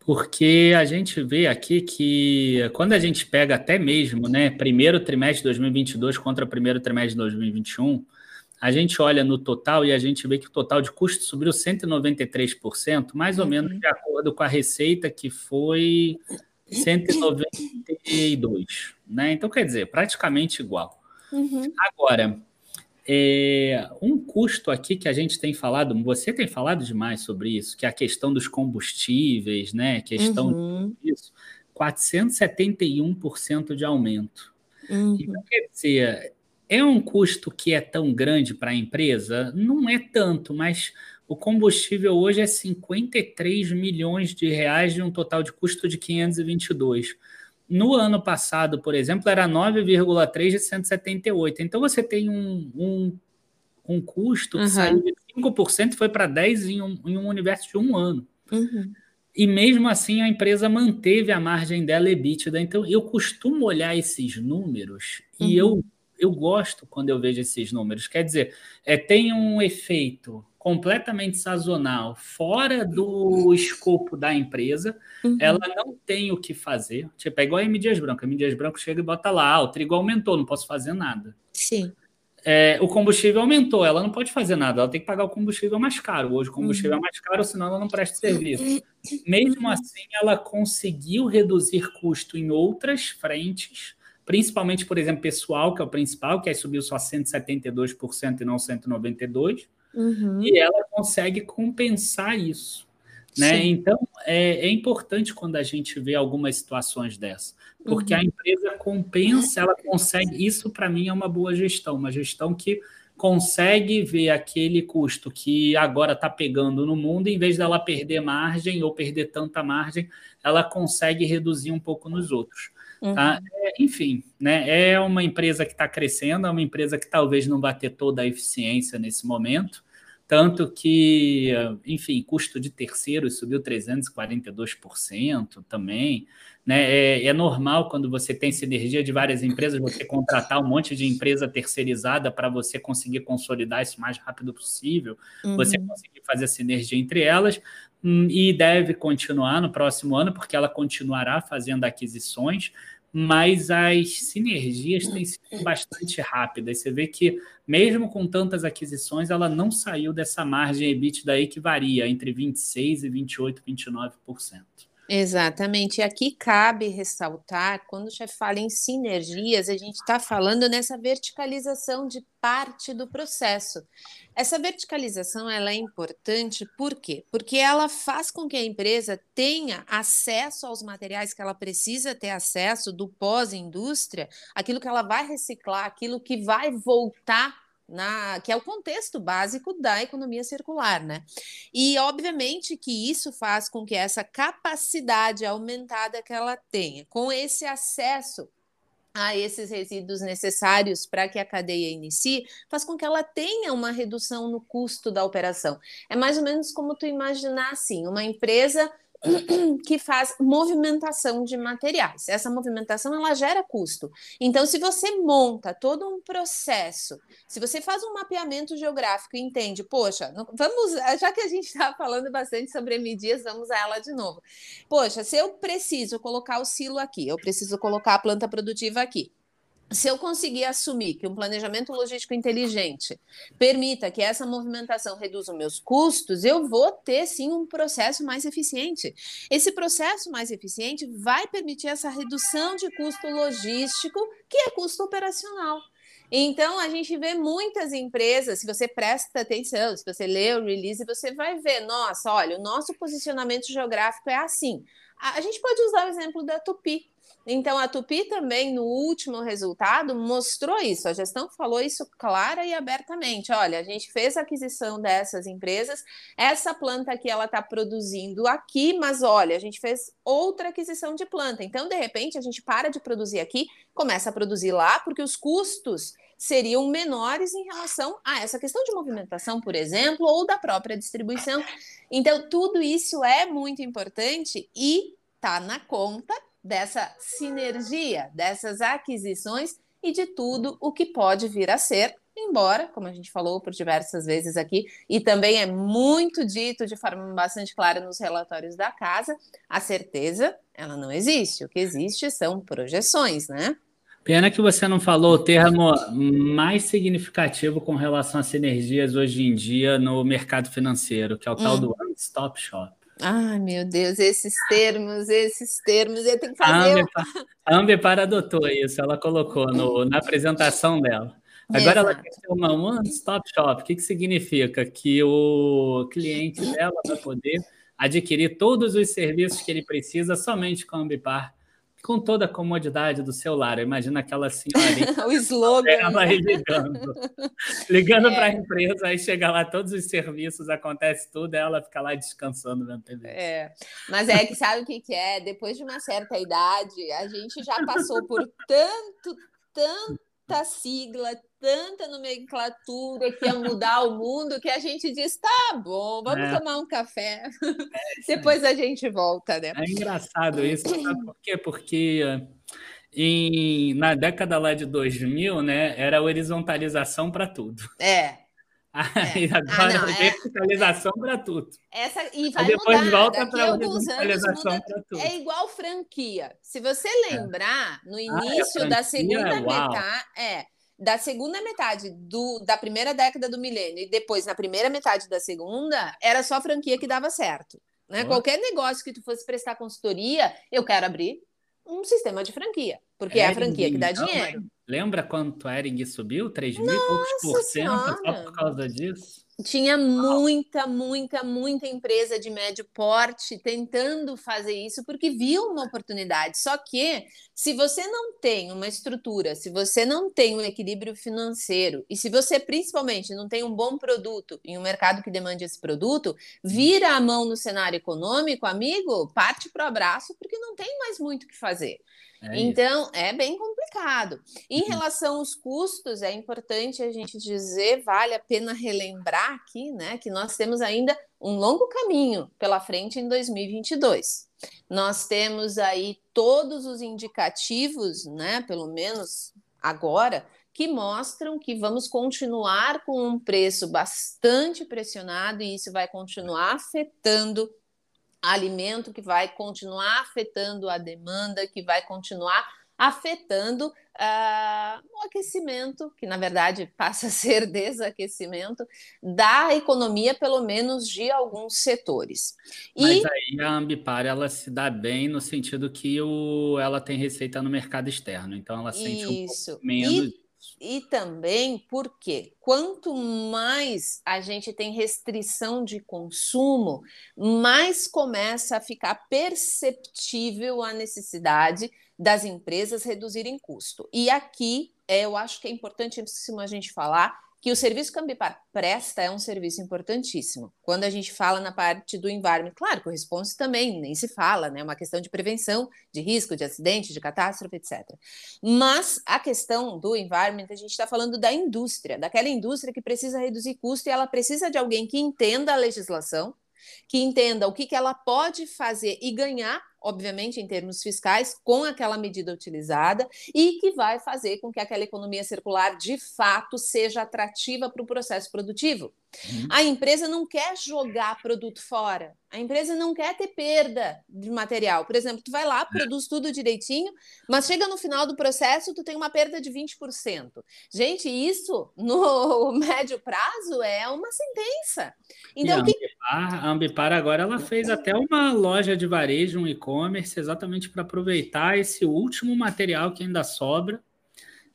Porque a gente vê aqui que quando a gente pega até mesmo, né, primeiro trimestre de 2022 contra primeiro trimestre de 2021, a gente olha no total e a gente vê que o total de custos subiu 193%, mais ou uhum. menos de acordo com a receita que foi 192, né? Então quer dizer, praticamente igual. Uhum. Agora, é, um custo aqui que a gente tem falado, você tem falado demais sobre isso, que é a questão dos combustíveis, né? Questão uhum. disso, 471% de aumento. Uhum. Então, quer dizer, é um custo que é tão grande para a empresa? Não é tanto, mas o combustível hoje é 53 milhões de reais de um total de custo de 522. No ano passado, por exemplo, era 9,3 de 178. Então você tem um, um, um custo que uhum. saiu de 5% e foi para 10% em um, em um universo de um ano. Uhum. E mesmo assim a empresa manteve a margem dela EBITDA. Então eu costumo olhar esses números uhum. e eu, eu gosto quando eu vejo esses números. Quer dizer, é, tem um efeito completamente sazonal, fora do escopo da empresa, uhum. ela não tem o que fazer. Tipo, é igual a M. Dias Branco. A M. Dias Branco chega e bota lá, ah, o trigo aumentou, não posso fazer nada. Sim. É, o combustível aumentou, ela não pode fazer nada, ela tem que pagar o combustível mais caro. Hoje o combustível uhum. é mais caro, senão ela não presta serviço. Mesmo assim, ela conseguiu reduzir custo em outras frentes, principalmente, por exemplo, pessoal, que é o principal, que aí subiu só 172% e não 192%. Uhum. E ela consegue compensar isso. Né? Então, é, é, importante quando a gente vê algumas situações dessa, porque uhum. a empresa compensa, ela consegue. Isso, para mim, é uma boa gestão, uma gestão que consegue ver aquele custo que agora está pegando no mundo, em vez dela perder margem ou perder tanta margem, ela consegue reduzir um pouco nos outros. Tá? Uhum. Tá? É, enfim, né? é uma empresa que está crescendo, é uma empresa que talvez não vá ter toda a eficiência nesse momento, tanto que, enfim, custo de terceiros subiu 342% também. Né? É, é, normal quando você tem sinergia de várias empresas, você contratar um monte de empresa terceirizada para você conseguir consolidar isso o mais rápido possível, uhum. você conseguir fazer sinergia entre elas, hum, e deve continuar no próximo ano, porque ela continuará fazendo aquisições mas as sinergias têm sido bastante rápidas. Você vê que, mesmo com tantas aquisições, ela não saiu dessa margem EBITDA aí que varia entre 26% e 28%, 29%. Exatamente. E aqui cabe ressaltar, quando o chefe fala em sinergias, a gente está falando nessa verticalização de parte do processo. Essa verticalização ela é importante por quê? Porque ela faz com que a empresa tenha acesso aos materiais que ela precisa ter acesso do pós-indústria, aquilo que ela vai reciclar, aquilo que vai voltar na, que é o contexto básico da economia circular, né? E obviamente que isso faz com que essa capacidade aumentada que ela tenha, com esse acesso a esses resíduos necessários para que a cadeia inicie, faz com que ela tenha uma redução no custo da operação. É mais ou menos como tu imaginar assim, uma empresa que faz movimentação de materiais. Essa movimentação ela gera custo. Então, se você monta todo um processo, se você faz um mapeamento geográfico e entende, poxa, vamos, já que a gente está falando bastante sobre MDias, vamos a ela de novo. Poxa, se eu preciso colocar o silo aqui, eu preciso colocar a planta produtiva aqui se eu conseguir assumir que um planejamento logístico inteligente permita que essa movimentação reduza os meus custos, eu vou ter sim um processo mais eficiente. Esse processo mais eficiente vai permitir essa redução de custo logístico, que é custo operacional. Então, a gente vê muitas empresas, se você presta atenção, se você lê o release, você vai ver, nossa, olha, o nosso posicionamento geográfico é assim. A gente pode usar o exemplo da Tupi. Então, a Tupi também, no último resultado, mostrou isso. A gestão falou isso clara e abertamente. Olha, a gente fez a aquisição dessas empresas, essa planta aqui ela está produzindo aqui, mas olha, a gente fez outra aquisição de planta. Então, de repente, a gente para de produzir aqui, começa a produzir lá, porque os custos seriam menores em relação a essa questão de movimentação, por exemplo, ou da própria distribuição. Então, tudo isso é muito importante e está na conta dessa sinergia, dessas aquisições e de tudo o que pode vir a ser, embora, como a gente falou por diversas vezes aqui, e também é muito dito de forma bastante clara nos relatórios da casa, a certeza ela não existe. O que existe são projeções, né? Pena que você não falou o termo mais significativo com relação a sinergias hoje em dia no mercado financeiro, que é o tal hum. do One Stop Shop. Ai, meu Deus, esses termos, esses termos, eu tenho que fazer. A Ambipar adotou isso, ela colocou no, na apresentação dela. Agora Exato. ela quer ter uma one-stop shop. O que, que significa? Que o cliente dela vai poder adquirir todos os serviços que ele precisa somente com a Ambipar com toda a comodidade do celular. Imagina aquela senhora. o slogan. Ela aí ligando. ligando é. para a empresa, aí chega lá, todos os serviços, acontece tudo, ela fica lá descansando vendo TV. É. Mas é que sabe o que, que é? Depois de uma certa idade, a gente já passou por tanto, tanta sigla, tanta nomenclatura que ia mudar o mundo que a gente diz: tá bom, vamos é. tomar um café. É, Depois a gente volta, né? É engraçado isso, sabe por quê? Porque em, na década lá de 2000, né, era horizontalização para tudo. É. Aí é. agora ah, não, é é... para tudo. Essa, e vai depois mudar. volta para horizontalização para tudo. É igual franquia. Se você é. lembrar, no início ah, da segunda metade, é, da segunda metade do, da primeira década do milênio e depois na primeira metade da segunda, era só franquia que dava certo. Né? Qualquer negócio que tu fosse prestar consultoria, eu quero abrir um sistema de franquia, porque Ering, é a franquia que dá dinheiro. Lembra quanto a Ering subiu? 3 mil e poucos por cento só por causa disso? Tinha muita, muita, muita empresa de médio porte tentando fazer isso porque viu uma oportunidade. Só que se você não tem uma estrutura, se você não tem um equilíbrio financeiro e se você principalmente não tem um bom produto em um mercado que demande esse produto, vira a mão no cenário econômico, amigo, parte para o abraço porque não tem mais muito o que fazer. É então, isso. é bem complicado. Em uhum. relação aos custos, é importante a gente dizer, vale a pena relembrar aqui, né, que nós temos ainda um longo caminho pela frente em 2022. Nós temos aí todos os indicativos, né, pelo menos agora, que mostram que vamos continuar com um preço bastante pressionado e isso vai continuar afetando alimento que vai continuar afetando a demanda, que vai continuar afetando uh, o aquecimento, que na verdade passa a ser desaquecimento, da economia, pelo menos de alguns setores. Mas e... aí a Ambipar ela se dá bem no sentido que o, ela tem receita no mercado externo, então ela sente Isso. um pouco menos. E e também porque quanto mais a gente tem restrição de consumo, mais começa a ficar perceptível a necessidade das empresas reduzirem custo. E aqui eu acho que é importantíssimo a gente falar que o serviço que a Ambipar presta é um serviço importantíssimo. Quando a gente fala na parte do environment, claro response também nem se fala, né? É uma questão de prevenção de risco, de acidente, de catástrofe, etc. Mas a questão do environment, a gente está falando da indústria, daquela indústria que precisa reduzir custo e ela precisa de alguém que entenda a legislação, que entenda o que, que ela pode fazer e ganhar obviamente, em termos fiscais, com aquela medida utilizada e que vai fazer com que aquela economia circular de fato seja atrativa para o processo produtivo. Uhum. A empresa não quer jogar produto fora. A empresa não quer ter perda de material. Por exemplo, tu vai lá, é. produz tudo direitinho, mas chega no final do processo, tu tem uma perda de 20%. Gente, isso no médio prazo é uma sentença. Então, e a, Ambipar, a Ambipar agora ela fez até uma loja de varejo, um e-commerce, exatamente para aproveitar esse último material que ainda sobra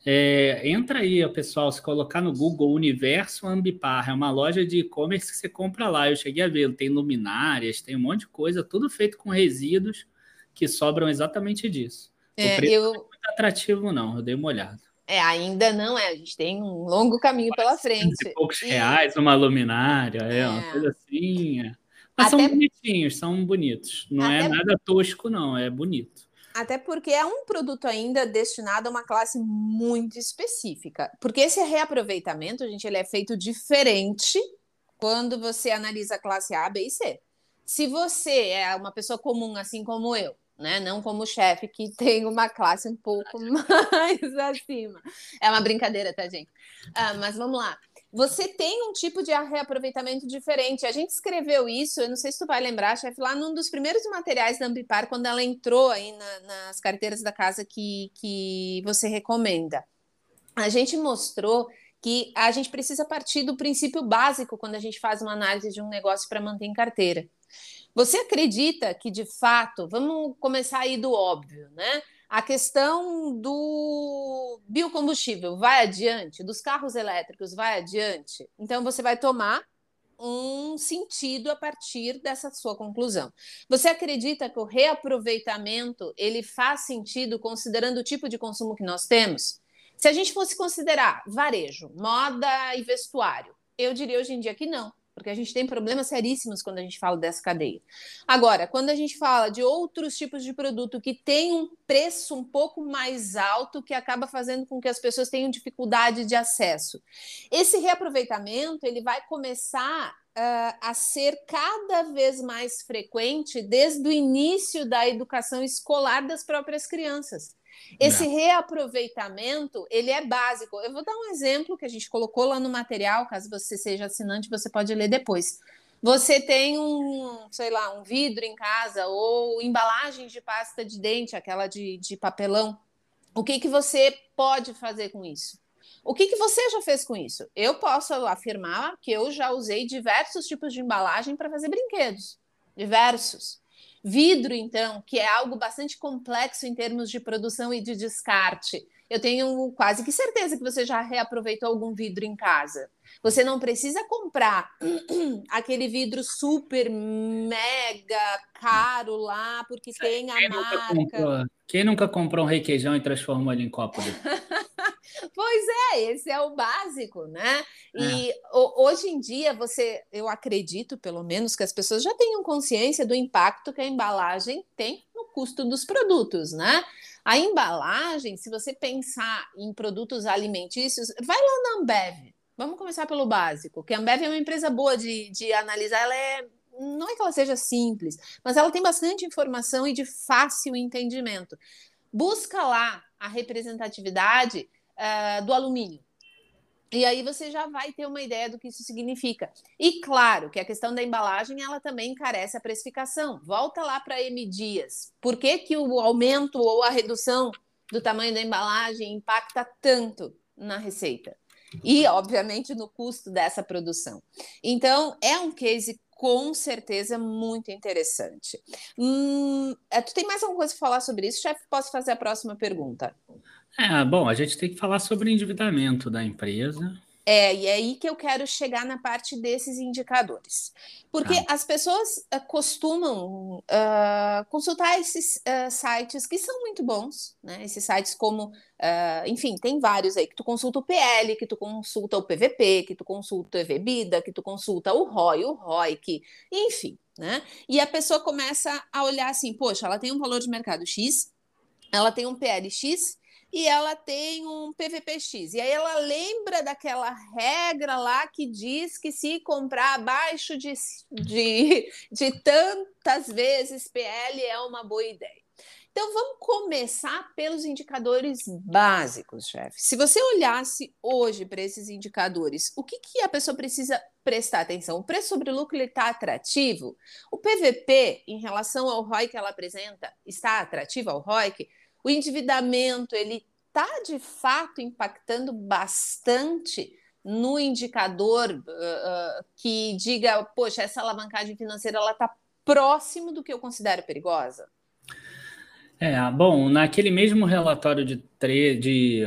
é, entra aí, pessoal, se colocar no Google Universo Ambipar, é uma loja de e-commerce que você compra lá. Eu cheguei a ver, tem luminárias, tem um monte de coisa, tudo feito com resíduos que sobram exatamente disso. É, o preço eu... não é muito atrativo, não, eu dei uma olhada. É, ainda não é, a gente tem um longo caminho pela frente. E poucos e... reais uma luminária, é, é, uma coisa assim. É. Mas Até... são bonitinhos, são bonitos. Não é Até... é nada tosco, não, é bonito. Até porque é um produto ainda destinado a uma classe muito específica. Porque esse reaproveitamento, gente, ele é feito diferente quando você analisa a classe A, B e C. Se você é uma pessoa comum, assim como eu, né? Não como chefe que tem uma classe um pouco mais acima. É uma brincadeira, tá, gente? Ah, mas vamos lá você tem um tipo de reaproveitamento diferente. A gente escreveu isso, eu não sei se tu vai lembrar, chefe, lá num dos primeiros materiais da Ambipar, quando ela entrou aí na, nas carteiras da casa que, que você recomenda. A gente mostrou que a gente precisa partir do princípio básico quando a gente faz uma análise de um negócio para manter em carteira. Você acredita que, de fato, vamos começar aí do óbvio, né? A questão do biocombustível vai adiante, dos carros elétricos vai adiante. Então, você vai tomar um sentido a partir dessa sua conclusão. Você acredita que o reaproveitamento ele faz sentido considerando o tipo de consumo que nós temos? Se a gente fosse considerar varejo, moda e vestuário, eu diria hoje em dia que não porque a gente tem problemas seríssimos quando a gente fala dessa cadeia. Agora, quando a gente fala de outros tipos de produto que tem um preço um pouco mais alto, que acaba fazendo com que as pessoas tenham dificuldade de acesso, esse reaproveitamento ele vai começar uh, a ser cada vez mais frequente desde o início da educação escolar das próprias crianças. Esse Não. reaproveitamento, ele é básico. Eu vou dar um exemplo que a gente colocou lá no material, caso você seja assinante, você pode ler depois. Você tem um, sei lá, um vidro em casa ou embalagens de pasta de dente, aquela de, de papelão. O que, que você pode fazer com isso? O que, que você já fez com isso? Eu posso afirmar que eu já usei diversos tipos de embalagem para fazer brinquedos. Diversos. Vidro, então, que é algo bastante complexo em termos de produção e de descarte. Eu tenho quase que certeza que você já reaproveitou algum vidro em casa. Você não precisa comprar aquele vidro super mega caro lá, porque tem a quem marca. Comprou, quem nunca comprou um requeijão e transformou ele em copo? Pois é, esse é o básico, né? E é. hoje em dia você, eu acredito, pelo menos, que as pessoas já tenham consciência do impacto que a embalagem tem no custo dos produtos, né? A embalagem, se você pensar em produtos alimentícios, vai lá na Ambev. Vamos começar pelo básico, que a Ambev é uma empresa boa de, de analisar, ela é não é que ela seja simples, mas ela tem bastante informação e de fácil entendimento. Busca lá a representatividade uh, do alumínio. E aí você já vai ter uma ideia do que isso significa. E claro que a questão da embalagem ela também encarece a precificação. Volta lá para M Dias. Por que, que o aumento ou a redução do tamanho da embalagem impacta tanto na receita? E, obviamente, no custo dessa produção. Então, é um case com certeza muito interessante. Hum, é, tu tem mais alguma coisa para falar sobre isso, chefe? Posso fazer a próxima pergunta? É, bom, a gente tem que falar sobre o endividamento da empresa, É, e é aí que eu quero chegar na parte desses indicadores. Porque ah. as pessoas uh, costumam uh, consultar esses uh, sites que são muito bons, né? Esses sites como, enfim, tem vários aí, que tu consulta o PL, que tu consulta o PVP, que tu consulta o EVBIDA, que tu consulta o ROI, o ROIC, enfim, né? E a pessoa começa a olhar assim, poxa, ela tem um valor de mercado X, ela tem um PL X, e ela tem um PVPX. E aí ela lembra daquela regra lá que diz que se comprar abaixo de, de, de tantas vezes PL é uma boa ideia. Então vamos começar pelos indicadores básicos, chefe. Se você olhasse hoje para esses indicadores, o que, que a pessoa precisa prestar atenção? O preço sobre lucro está atrativo? O PVP, em relação ao ROI que ela apresenta, está atrativo ao ROI? O endividamento ele está de fato impactando bastante no indicador uh, que diga, poxa, essa alavancagem financeira ela está próximo do que eu considero perigosa? É, bom, naquele mesmo relatório de, tre de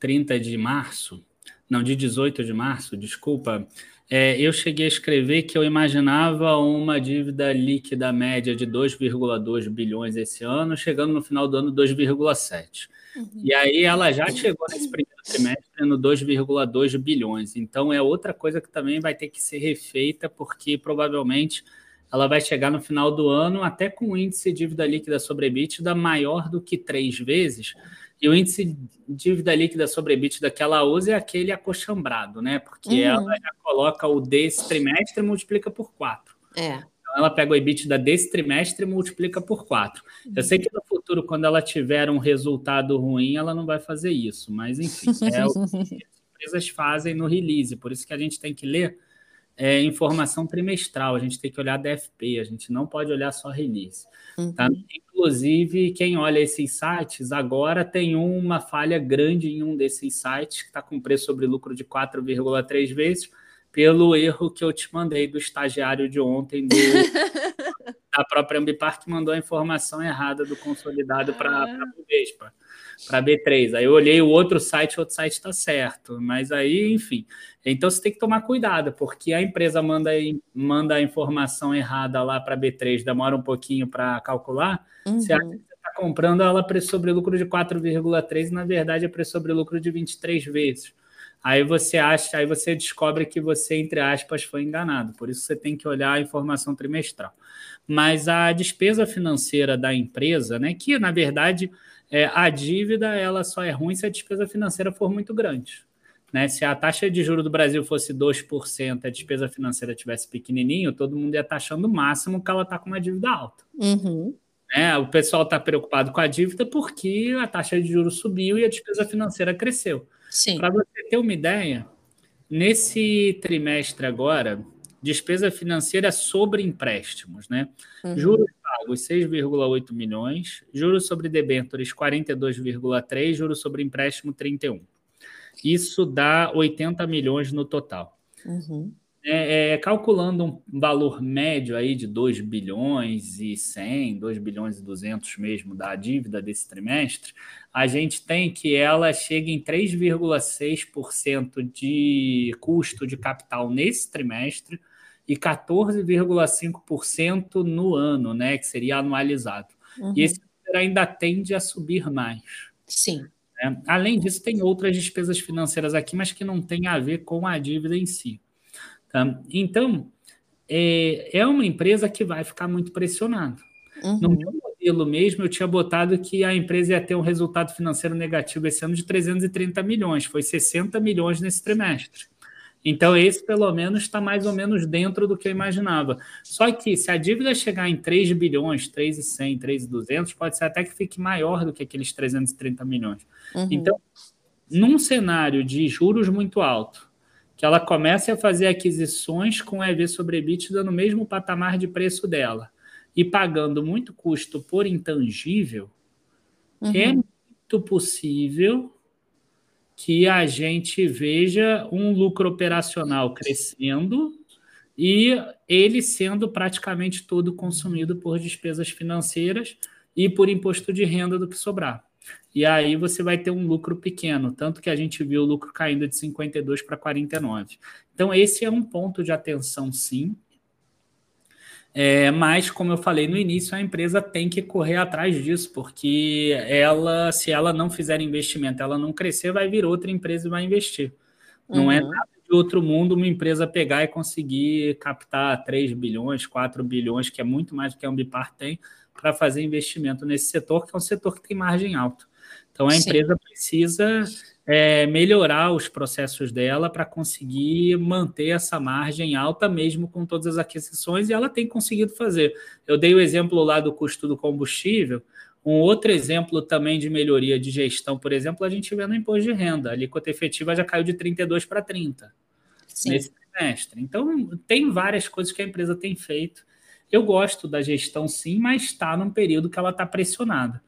30 de março, não, de 18 de março, desculpa, é, eu cheguei a escrever que eu imaginava uma dívida líquida média de 2,2 bilhões esse ano, chegando no final do ano 2,7. Uhum. E aí ela já chegou nesse primeiro trimestre no 2,2 bilhões. Então é outra coisa que também vai ter que ser refeita, porque provavelmente ela vai chegar no final do ano até com um índice de dívida líquida sobre EBITDA maior do que três vezes. E o índice de dívida líquida sobre EBITDA que ela usa é aquele acochambrado, né? Porque uhum. ela já coloca o desse trimestre e multiplica por quatro. É. Então ela pega o EBITDA desse trimestre e multiplica por quatro. Uhum. Eu sei que no futuro, quando ela tiver um resultado ruim, ela não vai fazer isso, mas enfim, é o que as empresas fazem no release. Por isso que a gente tem que ler é, informação trimestral, a gente tem que olhar DFP, a gente não pode olhar só release. Uhum. Tá? Inclusive, quem olha esses sites agora tem uma falha grande em um desses sites que está com preço sobre lucro de 4,3 vezes, pelo erro que eu te mandei do estagiário de ontem do, da própria Ambipar que mandou a informação errada do consolidado para a Bovespa para B3. Aí eu olhei o outro site, o outro site está certo. Mas aí, enfim. Então você tem que tomar cuidado, porque a empresa manda, manda a informação errada lá para B3, demora um pouquinho para calcular. Uhum. Você acha que você está comprando ela preço sobre lucro de 4,3 e na verdade é preço sobre lucro de 23 vezes. Aí você acha, aí você descobre que você, entre aspas, foi enganado. Por isso você tem que olhar a informação trimestral. Mas a despesa financeira da empresa, né, que na verdade é, a dívida ela só é ruim se a despesa financeira for muito grande. Né? Se a taxa de juros do Brasil fosse 2%, a despesa financeira tivesse pequenininho, todo mundo ia estar achando o máximo que ela está com uma dívida alta. Uhum. Né? O pessoal está preocupado com a dívida porque a taxa de juros subiu e a despesa financeira cresceu. Para você ter uma ideia, nesse trimestre agora, despesa financeira sobre empréstimos, né? Uhum. Juros pagos 6,8 milhões, juros sobre debêntures 42,3, juros sobre empréstimo 31. Isso dá 80 milhões no total. Uhum. É, é, calculando um valor médio aí de 2 bilhões e 100, 2 bilhões e 200 mesmo da dívida desse trimestre, a gente tem que ela chega em 3,6% de custo de capital nesse trimestre, e 14,5% no ano, né, que seria anualizado. Uhum. E esse número ainda tende a subir mais. Sim. Né? Além disso, tem outras despesas financeiras aqui, mas que não tem a ver com a dívida em si. Tá? Então, é, é uma empresa que vai ficar muito pressionada. Uhum. No meu modelo mesmo, eu tinha botado que a empresa ia ter um resultado financeiro negativo esse ano de 330 milhões, foi 60 milhões nesse trimestre. Então, esse pelo menos está mais ou menos dentro do que eu imaginava. Só que se a dívida chegar em 3 bilhões, 3,100, 3,200, pode ser até que fique maior do que aqueles 330 milhões. Uhum. Então, num cenário de juros muito alto, que ela comece a fazer aquisições com EV sobre EBITDA no mesmo patamar de preço dela e pagando muito custo por intangível, é uhum. é muito possível que a gente veja um lucro operacional crescendo e ele sendo praticamente todo consumido por despesas financeiras e por imposto de renda do que sobrar. e aí você vai ter um lucro pequeno, tanto que a gente viu o lucro caindo de 52 para 49. Então, esse é um ponto de atenção, sim. É, mas, como eu falei no início, a empresa tem que correr atrás disso, porque ela, se ela não fizer investimento, ela não crescer, vai vir outra empresa e vai investir. Não é uhum. é nada de outro mundo uma empresa pegar e conseguir captar 3 bilhões, 4 bilhões, que é muito mais do que a Ambipar tem, para fazer investimento nesse setor, que é um setor que tem margem alta. Então, a Sim. empresa precisa é, melhorar os processos dela para conseguir manter essa margem alta, mesmo com todas as aquisições, e ela tem conseguido fazer. Eu dei o exemplo lá do custo do combustível. Um outro exemplo também de melhoria de gestão, por exemplo, a gente vê no imposto de renda. A alíquota efetiva já caiu de 32 para 30 Sim. nesse trimestre. Então, tem várias coisas que a empresa tem feito. Eu gosto da gestão, sim, mas está num período que ela está pressionada.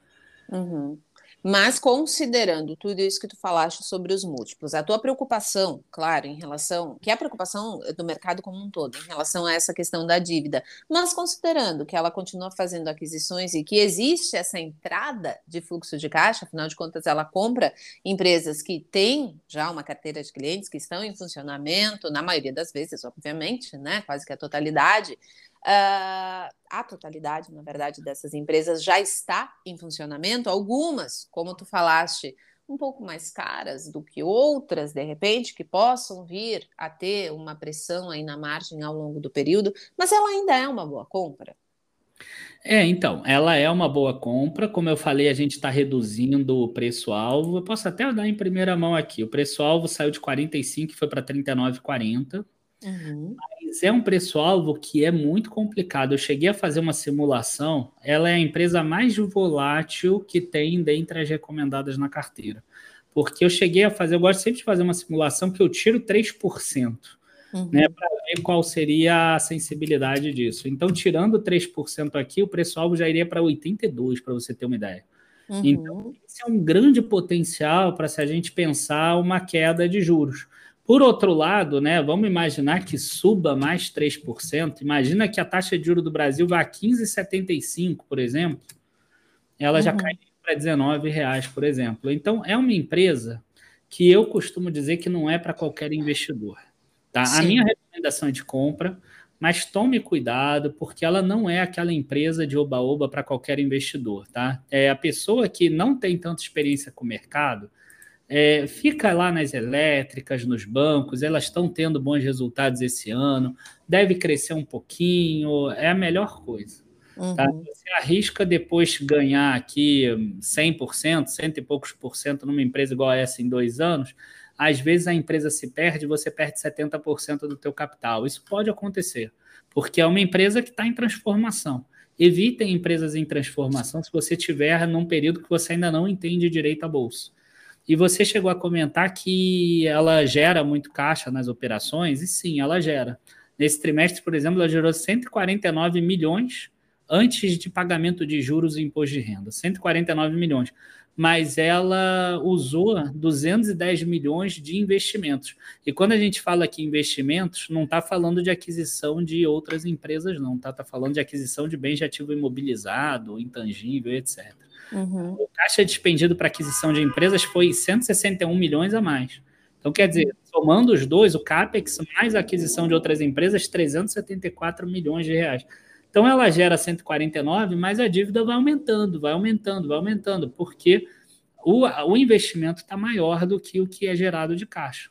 Uhum. Mas considerando tudo isso que tu falaste sobre os múltiplos, a tua preocupação, claro, em relação, que é a preocupação do mercado como um todo, em relação a essa questão da dívida, mas considerando que ela continua fazendo aquisições e que existe essa entrada de fluxo de caixa, afinal de contas ela compra empresas que têm já uma carteira de clientes que estão em funcionamento, na maioria das vezes, obviamente, né, quase que a totalidade, Uh, a totalidade, na verdade, dessas empresas já está em funcionamento. Algumas, como tu falaste, um pouco mais caras do que outras, de repente, que possam vir a ter uma pressão aí na margem ao longo do período, mas ela ainda é uma boa compra. É, então, ela é uma boa compra. Como eu falei, a gente está reduzindo o preço-alvo. Eu posso até dar em primeira mão aqui. O preço-alvo saiu de 45 e foi para 39,40. Uhum. Mas é um preço-alvo que é muito complicado. Eu cheguei a fazer uma simulação. Ela é a empresa mais volátil que tem dentre as recomendadas na carteira. Porque eu cheguei a fazer, eu gosto sempre de fazer uma simulação que eu tiro 3%. Uhum. Né, para ver qual seria a sensibilidade disso. Então, tirando 3% aqui, o preço-alvo já iria para 82%, para você ter uma ideia. Uhum. Então, esse é um grande potencial para se a gente pensar uma queda de juros. Por outro lado, né, vamos imaginar que suba mais 3%. Imagina que a taxa de juros do Brasil vá a 15,75, por exemplo. Ela uhum. já cai para 19 reais, por exemplo. Então, é uma empresa que eu costumo dizer que não é para qualquer investidor. Tá? A minha recomendação é de compra, mas tome cuidado, porque ela não é aquela empresa de oba-oba para qualquer investidor. Tá? É a pessoa que não tem tanta experiência com o mercado, é, fica lá nas elétricas, nos bancos, elas estão tendo bons resultados esse ano, deve crescer um pouquinho, é a melhor coisa. Tá? Uhum. Tá? Você arrisca depois ganhar aqui 100%, cento e poucos por cento numa empresa igual essa em dois anos, às vezes a empresa se perde, você perde 70% do teu capital. Isso pode acontecer, porque é uma empresa que está em transformação. Evitem empresas em transformação se você tiver num período que você ainda não entende direito a bolsa. E você chegou a comentar que ela gera muito caixa nas operações, e sim, ela gera. Nesse trimestre, por exemplo, ela gerou 149 milhões antes de pagamento de juros e imposto de renda. 149 milhões. Mas ela usou 210 milhões de investimentos. E quando a gente fala aqui investimentos, não está falando de aquisição de outras empresas, não. Está tá falando de aquisição de bens de ativo imobilizado, intangível, etc. Uhum. O caixa despendido para aquisição de empresas foi 161 milhões a mais. Então, quer dizer, somando os dois, o CAPEX mais a aquisição de outras empresas, 374 milhões de reais. Então, ela gera 149, mas a dívida vai aumentando, vai aumentando, vai aumentando, porque o, o investimento está maior do que o que é gerado de caixa.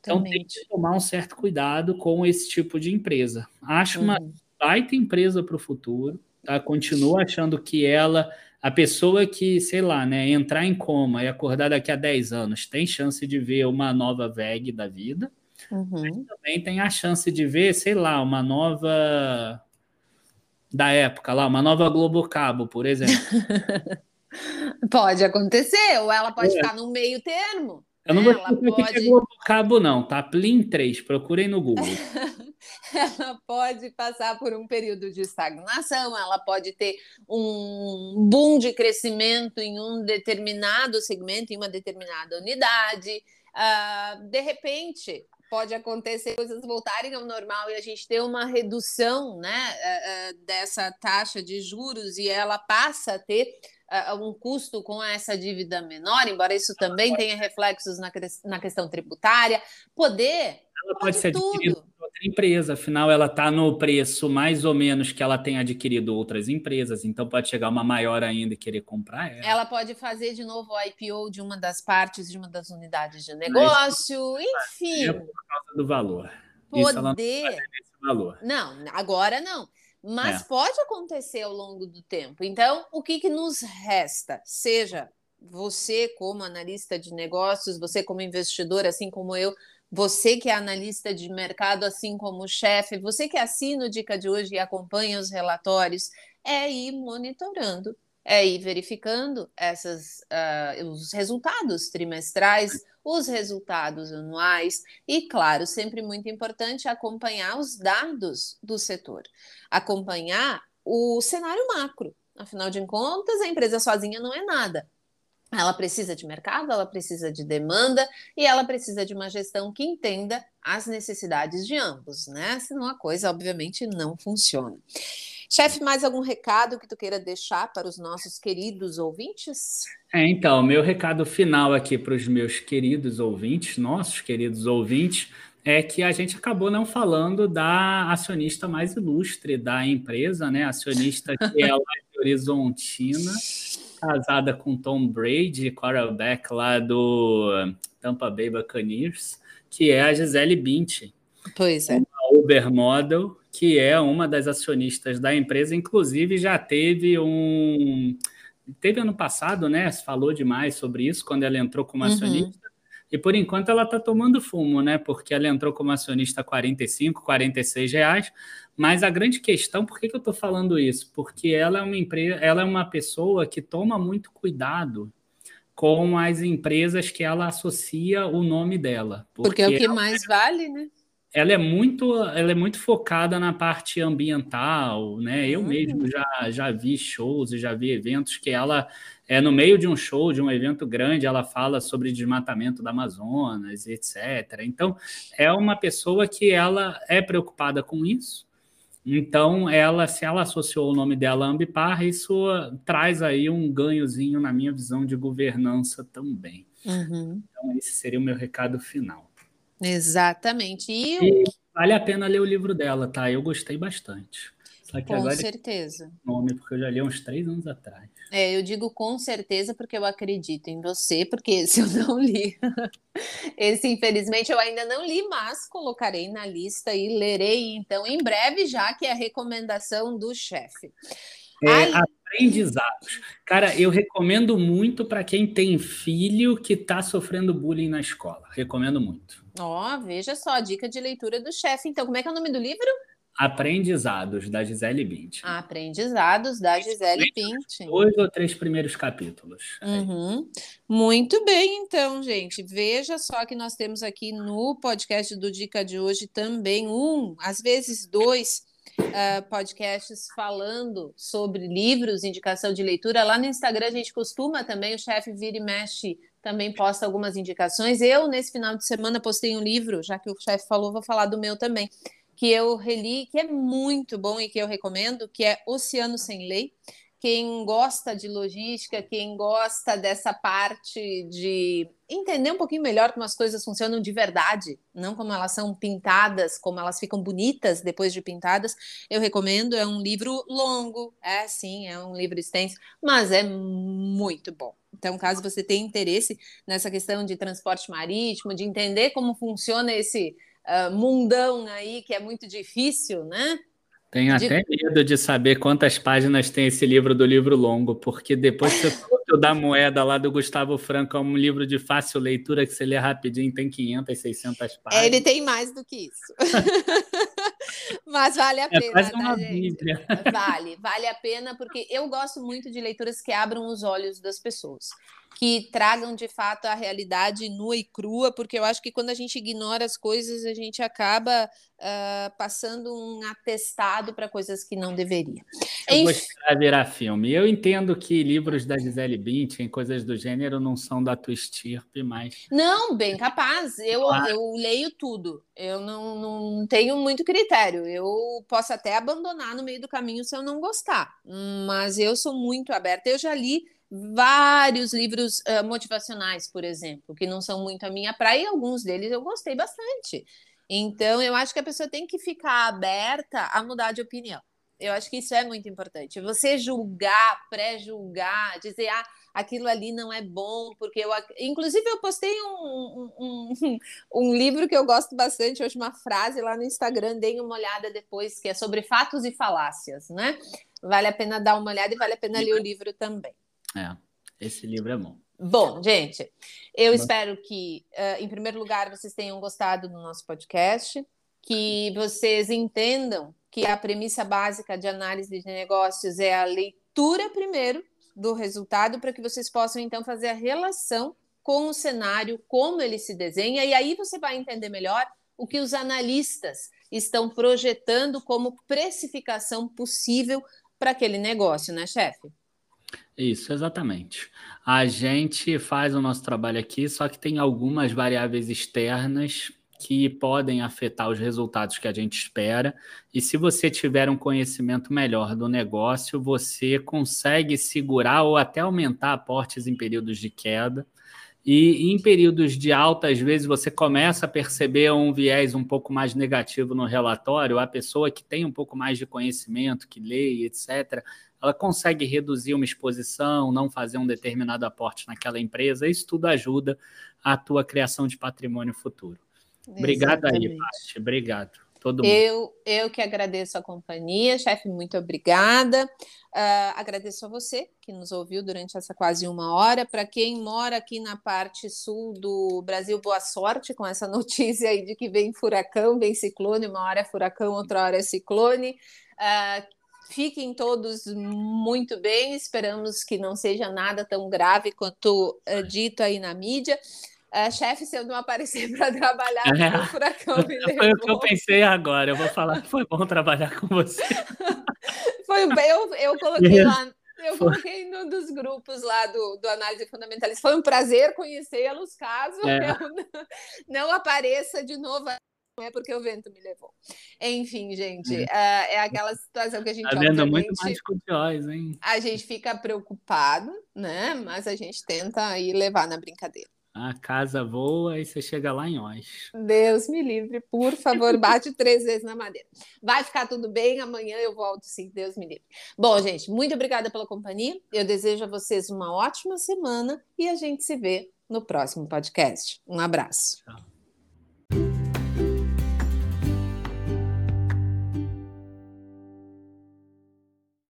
Então, tem que tomar um certo cuidado com esse tipo de empresa. Acho uhum. uma baita empresa para o futuro, tá? Continuo achando que ela, a pessoa que, sei lá, né, entrar em coma e acordar daqui a 10 anos, tem chance de ver uma nova VEG da vida. Uhum. Também tem a chance de ver, sei lá, uma nova da época lá, uma nova Globo Cabo, por exemplo. pode acontecer, ou ela pode é. ficar no meio termo. Eu não vou ela pode... que é Globo Cabo, não, tá? Plim 3, procurem no Google. ela pode passar por um período de estagnação, ela pode ter um boom de crescimento em um determinado segmento, em uma determinada unidade. Uh, de repente, pode acontecer coisas voltarem ao normal e a gente ter uma redução né, uh, uh, dessa taxa de juros e ela passa a ter uh, um custo com essa dívida menor, embora isso também tenha reflexos na, na questão tributária. Poder. Ela pode, pode ser por outra empresa, afinal, ela está no preço mais ou menos que ela tem adquirido outras empresas, então pode chegar uma maior ainda e querer comprar ela. Ela pode fazer de novo o IPO de uma das partes de uma das unidades de negócio, Mas, enfim. É por causa do valor. Poder. Não, valor. não, agora não. Mas é. pode acontecer ao longo do tempo. Então, o que, que nos resta? Seja você, como analista de negócios, você, como investidor, assim como eu, você que é analista de mercado, assim como o chefe, você que assina o Dica de hoje e acompanha os relatórios, é ir monitorando, é ir verificando essas, uh, os resultados trimestrais, os resultados anuais e, claro, sempre muito importante acompanhar os dados do setor, acompanhar o cenário macro. Afinal de contas, a empresa sozinha não é nada. Ela precisa de mercado, ela precisa de demanda e ela precisa de uma gestão que entenda as necessidades de ambos, né? Senão a coisa, obviamente, não funciona. Chefe, mais algum recado que tu queira deixar para os nossos queridos ouvintes? É, então, meu recado final aqui para os meus queridos ouvintes, nossos queridos ouvintes, é que a gente acabou não falando da acionista mais ilustre da empresa, né? Acionista que é lá de Horizontina, casada com Tom Brady, quarterback lá do Tampa Bay Buccaneers, que é a Gisele Bündchen. Pois é. Uma Uber Model, que é uma das acionistas da empresa, inclusive já teve um. Teve ano passado, né? Falou demais sobre isso quando ela entrou como uhum. acionista. Uhum. E por enquanto ela está tomando fumo, né? Porque ela entrou como acionista a 45, 46 reais. Mas a grande questão, por que, que eu estou falando isso? Porque ela é uma empresa, ela é uma pessoa que toma muito cuidado com as empresas que ela associa o nome dela. Porque, porque é o que mais vale, né? ela é muito ela é muito focada na parte ambiental, né? Eu uhum. mesmo já, já vi shows e já vi eventos que ela é no meio de um show, de um evento grande, ela fala sobre desmatamento da Amazonas, etc. Então, é uma pessoa que ela é preocupada com isso. Então, ela, se ela associou o nome dela a Ambipar, isso traz aí um ganhozinho na minha visão de governança também. Uhum. Então, esse seria o meu recado final. Exatamente. E, e vale a pena ler o livro dela, tá? Eu gostei bastante. Com certeza. Nome, porque eu já li uns três anos atrás. É, eu digo com certeza porque eu acredito em você, porque se eu não li, esse infelizmente eu ainda não li, mas colocarei na lista e lerei então em breve, já que é a recomendação do chefe. É, aprendizados. Cara, eu recomendo muito para quem tem filho que está sofrendo bullying na escola. Recomendo muito. Ó, oh, veja só a dica de leitura do chefe. Então, como é que é o nome do livro? Aprendizados, da Gisele Bündchen. Aprendizados, da Gisele Bündchen. Dois ou três primeiros capítulos. Uhum. Muito bem, então, gente. Veja só que nós temos aqui no podcast do Dica de hoje também um, às vezes dois, uh, podcasts falando sobre livros, indicação de leitura. Lá no Instagram a gente costuma também, o chefe vira e mexe também posta algumas indicações. Eu, nesse final de semana, postei um livro, já que o chefe falou, vou falar do meu também, que eu reli, que é muito bom e que eu recomendo, que é Oceano Sem Lei. Quem gosta de logística, quem gosta dessa parte de entender um pouquinho melhor como as coisas funcionam de verdade, não como elas são pintadas, como elas ficam bonitas depois de pintadas, eu recomendo. É um livro longo, é sim, é um livro extenso, mas é muito bom. Então, caso você tenha interesse nessa questão de transporte marítimo, de entender como funciona esse uh, mundão aí que é muito difícil, né? Tenho de... até medo de saber quantas páginas tem esse livro do livro longo, porque depois que eu da moeda lá do Gustavo Franco é um livro de fácil leitura que você lê rapidinho, tem 500, 600 páginas. Ele tem mais do que isso. Mas vale a é pena, quase uma tá, Bíblia. Vale, vale a pena, porque eu gosto muito de leituras que abram os olhos das pessoas que tragam de fato a realidade nua e crua, porque eu acho que quando a gente ignora as coisas, a gente acaba uh, passando um atestado para coisas que não deveria. Eu vou virar filme. Eu entendo que livros da Gisele Bündchen, coisas do gênero, não são da tua estirpe, mas... Não, bem capaz. Eu, claro. eu leio tudo. Eu não, não tenho muito critério. Eu posso até abandonar no meio do caminho se eu não gostar, mas eu sou muito aberta. Eu já li vários livros uh, motivacionais, por exemplo, que não são muito a minha praia, e alguns deles eu gostei bastante. Então, eu acho que a pessoa tem que ficar aberta a mudar de opinião. Eu acho que isso é muito importante. Você julgar, pré-julgar, dizer, ah, aquilo ali não é bom, porque eu. Inclusive, eu postei um, um, um, um livro que eu gosto bastante, hoje, uma frase lá no Instagram, deem uma olhada depois, que é sobre fatos e falácias, né? Vale a pena dar uma olhada e vale a pena ler o livro também. É, esse livro é bom. Bom, gente, eu espero que, uh, em primeiro lugar, vocês tenham gostado do nosso podcast, que vocês entendam que a premissa básica de análise de negócios é a leitura primeiro do resultado, para que vocês possam então fazer a relação com o cenário, como ele se desenha, e aí você vai entender melhor o que os analistas estão projetando como precificação possível para aquele negócio, né, chefe? Isso, exatamente. A gente faz o nosso trabalho aqui, só que tem algumas variáveis externas que podem afetar os resultados que a gente espera. E se você tiver um conhecimento melhor do negócio, você consegue segurar ou até aumentar aportes em períodos de queda. E em períodos de alta, às vezes você começa a perceber um viés um pouco mais negativo no relatório. A pessoa que tem um pouco mais de conhecimento, que lê, etc., ela consegue reduzir uma exposição, não fazer um determinado aporte naquela empresa. Isso tudo ajuda a tua criação de patrimônio futuro. Obrigado aí, Paty. Obrigado. Todo mundo. Eu, eu que agradeço a companhia, chefe, muito obrigada. Uh, agradeço a você que nos ouviu durante essa quase uma hora. Para quem mora aqui na parte sul do Brasil, boa sorte com essa notícia aí de que vem furacão, vem ciclone, uma hora é furacão, outra hora é ciclone. Uh, fiquem todos muito bem, esperamos que não seja nada tão grave quanto uh, dito aí na mídia. Uh, chefe, se eu não aparecer para trabalhar, é. o furacão me levou. Foi o que eu pensei agora. Eu vou falar que foi bom trabalhar com você. foi eu, eu coloquei lá. Eu coloquei num dos grupos lá do, do Análise Fundamentalista. Foi um prazer conhecê-los, caso é. eu não, não apareça de novo não é porque o vento me levou. Enfim, gente, é, uh, é aquela situação que a gente. Tá vendo muito mais curiosa, hein? A gente fica preocupado, né? Mas a gente tenta ir levar na brincadeira. A casa voa e você chega lá em Oz. Deus me livre, por favor, bate três vezes na madeira. Vai ficar tudo bem, amanhã eu volto sim, Deus me livre. Bom, gente, muito obrigada pela companhia. Eu desejo a vocês uma ótima semana e a gente se vê no próximo podcast. Um abraço. Tchau.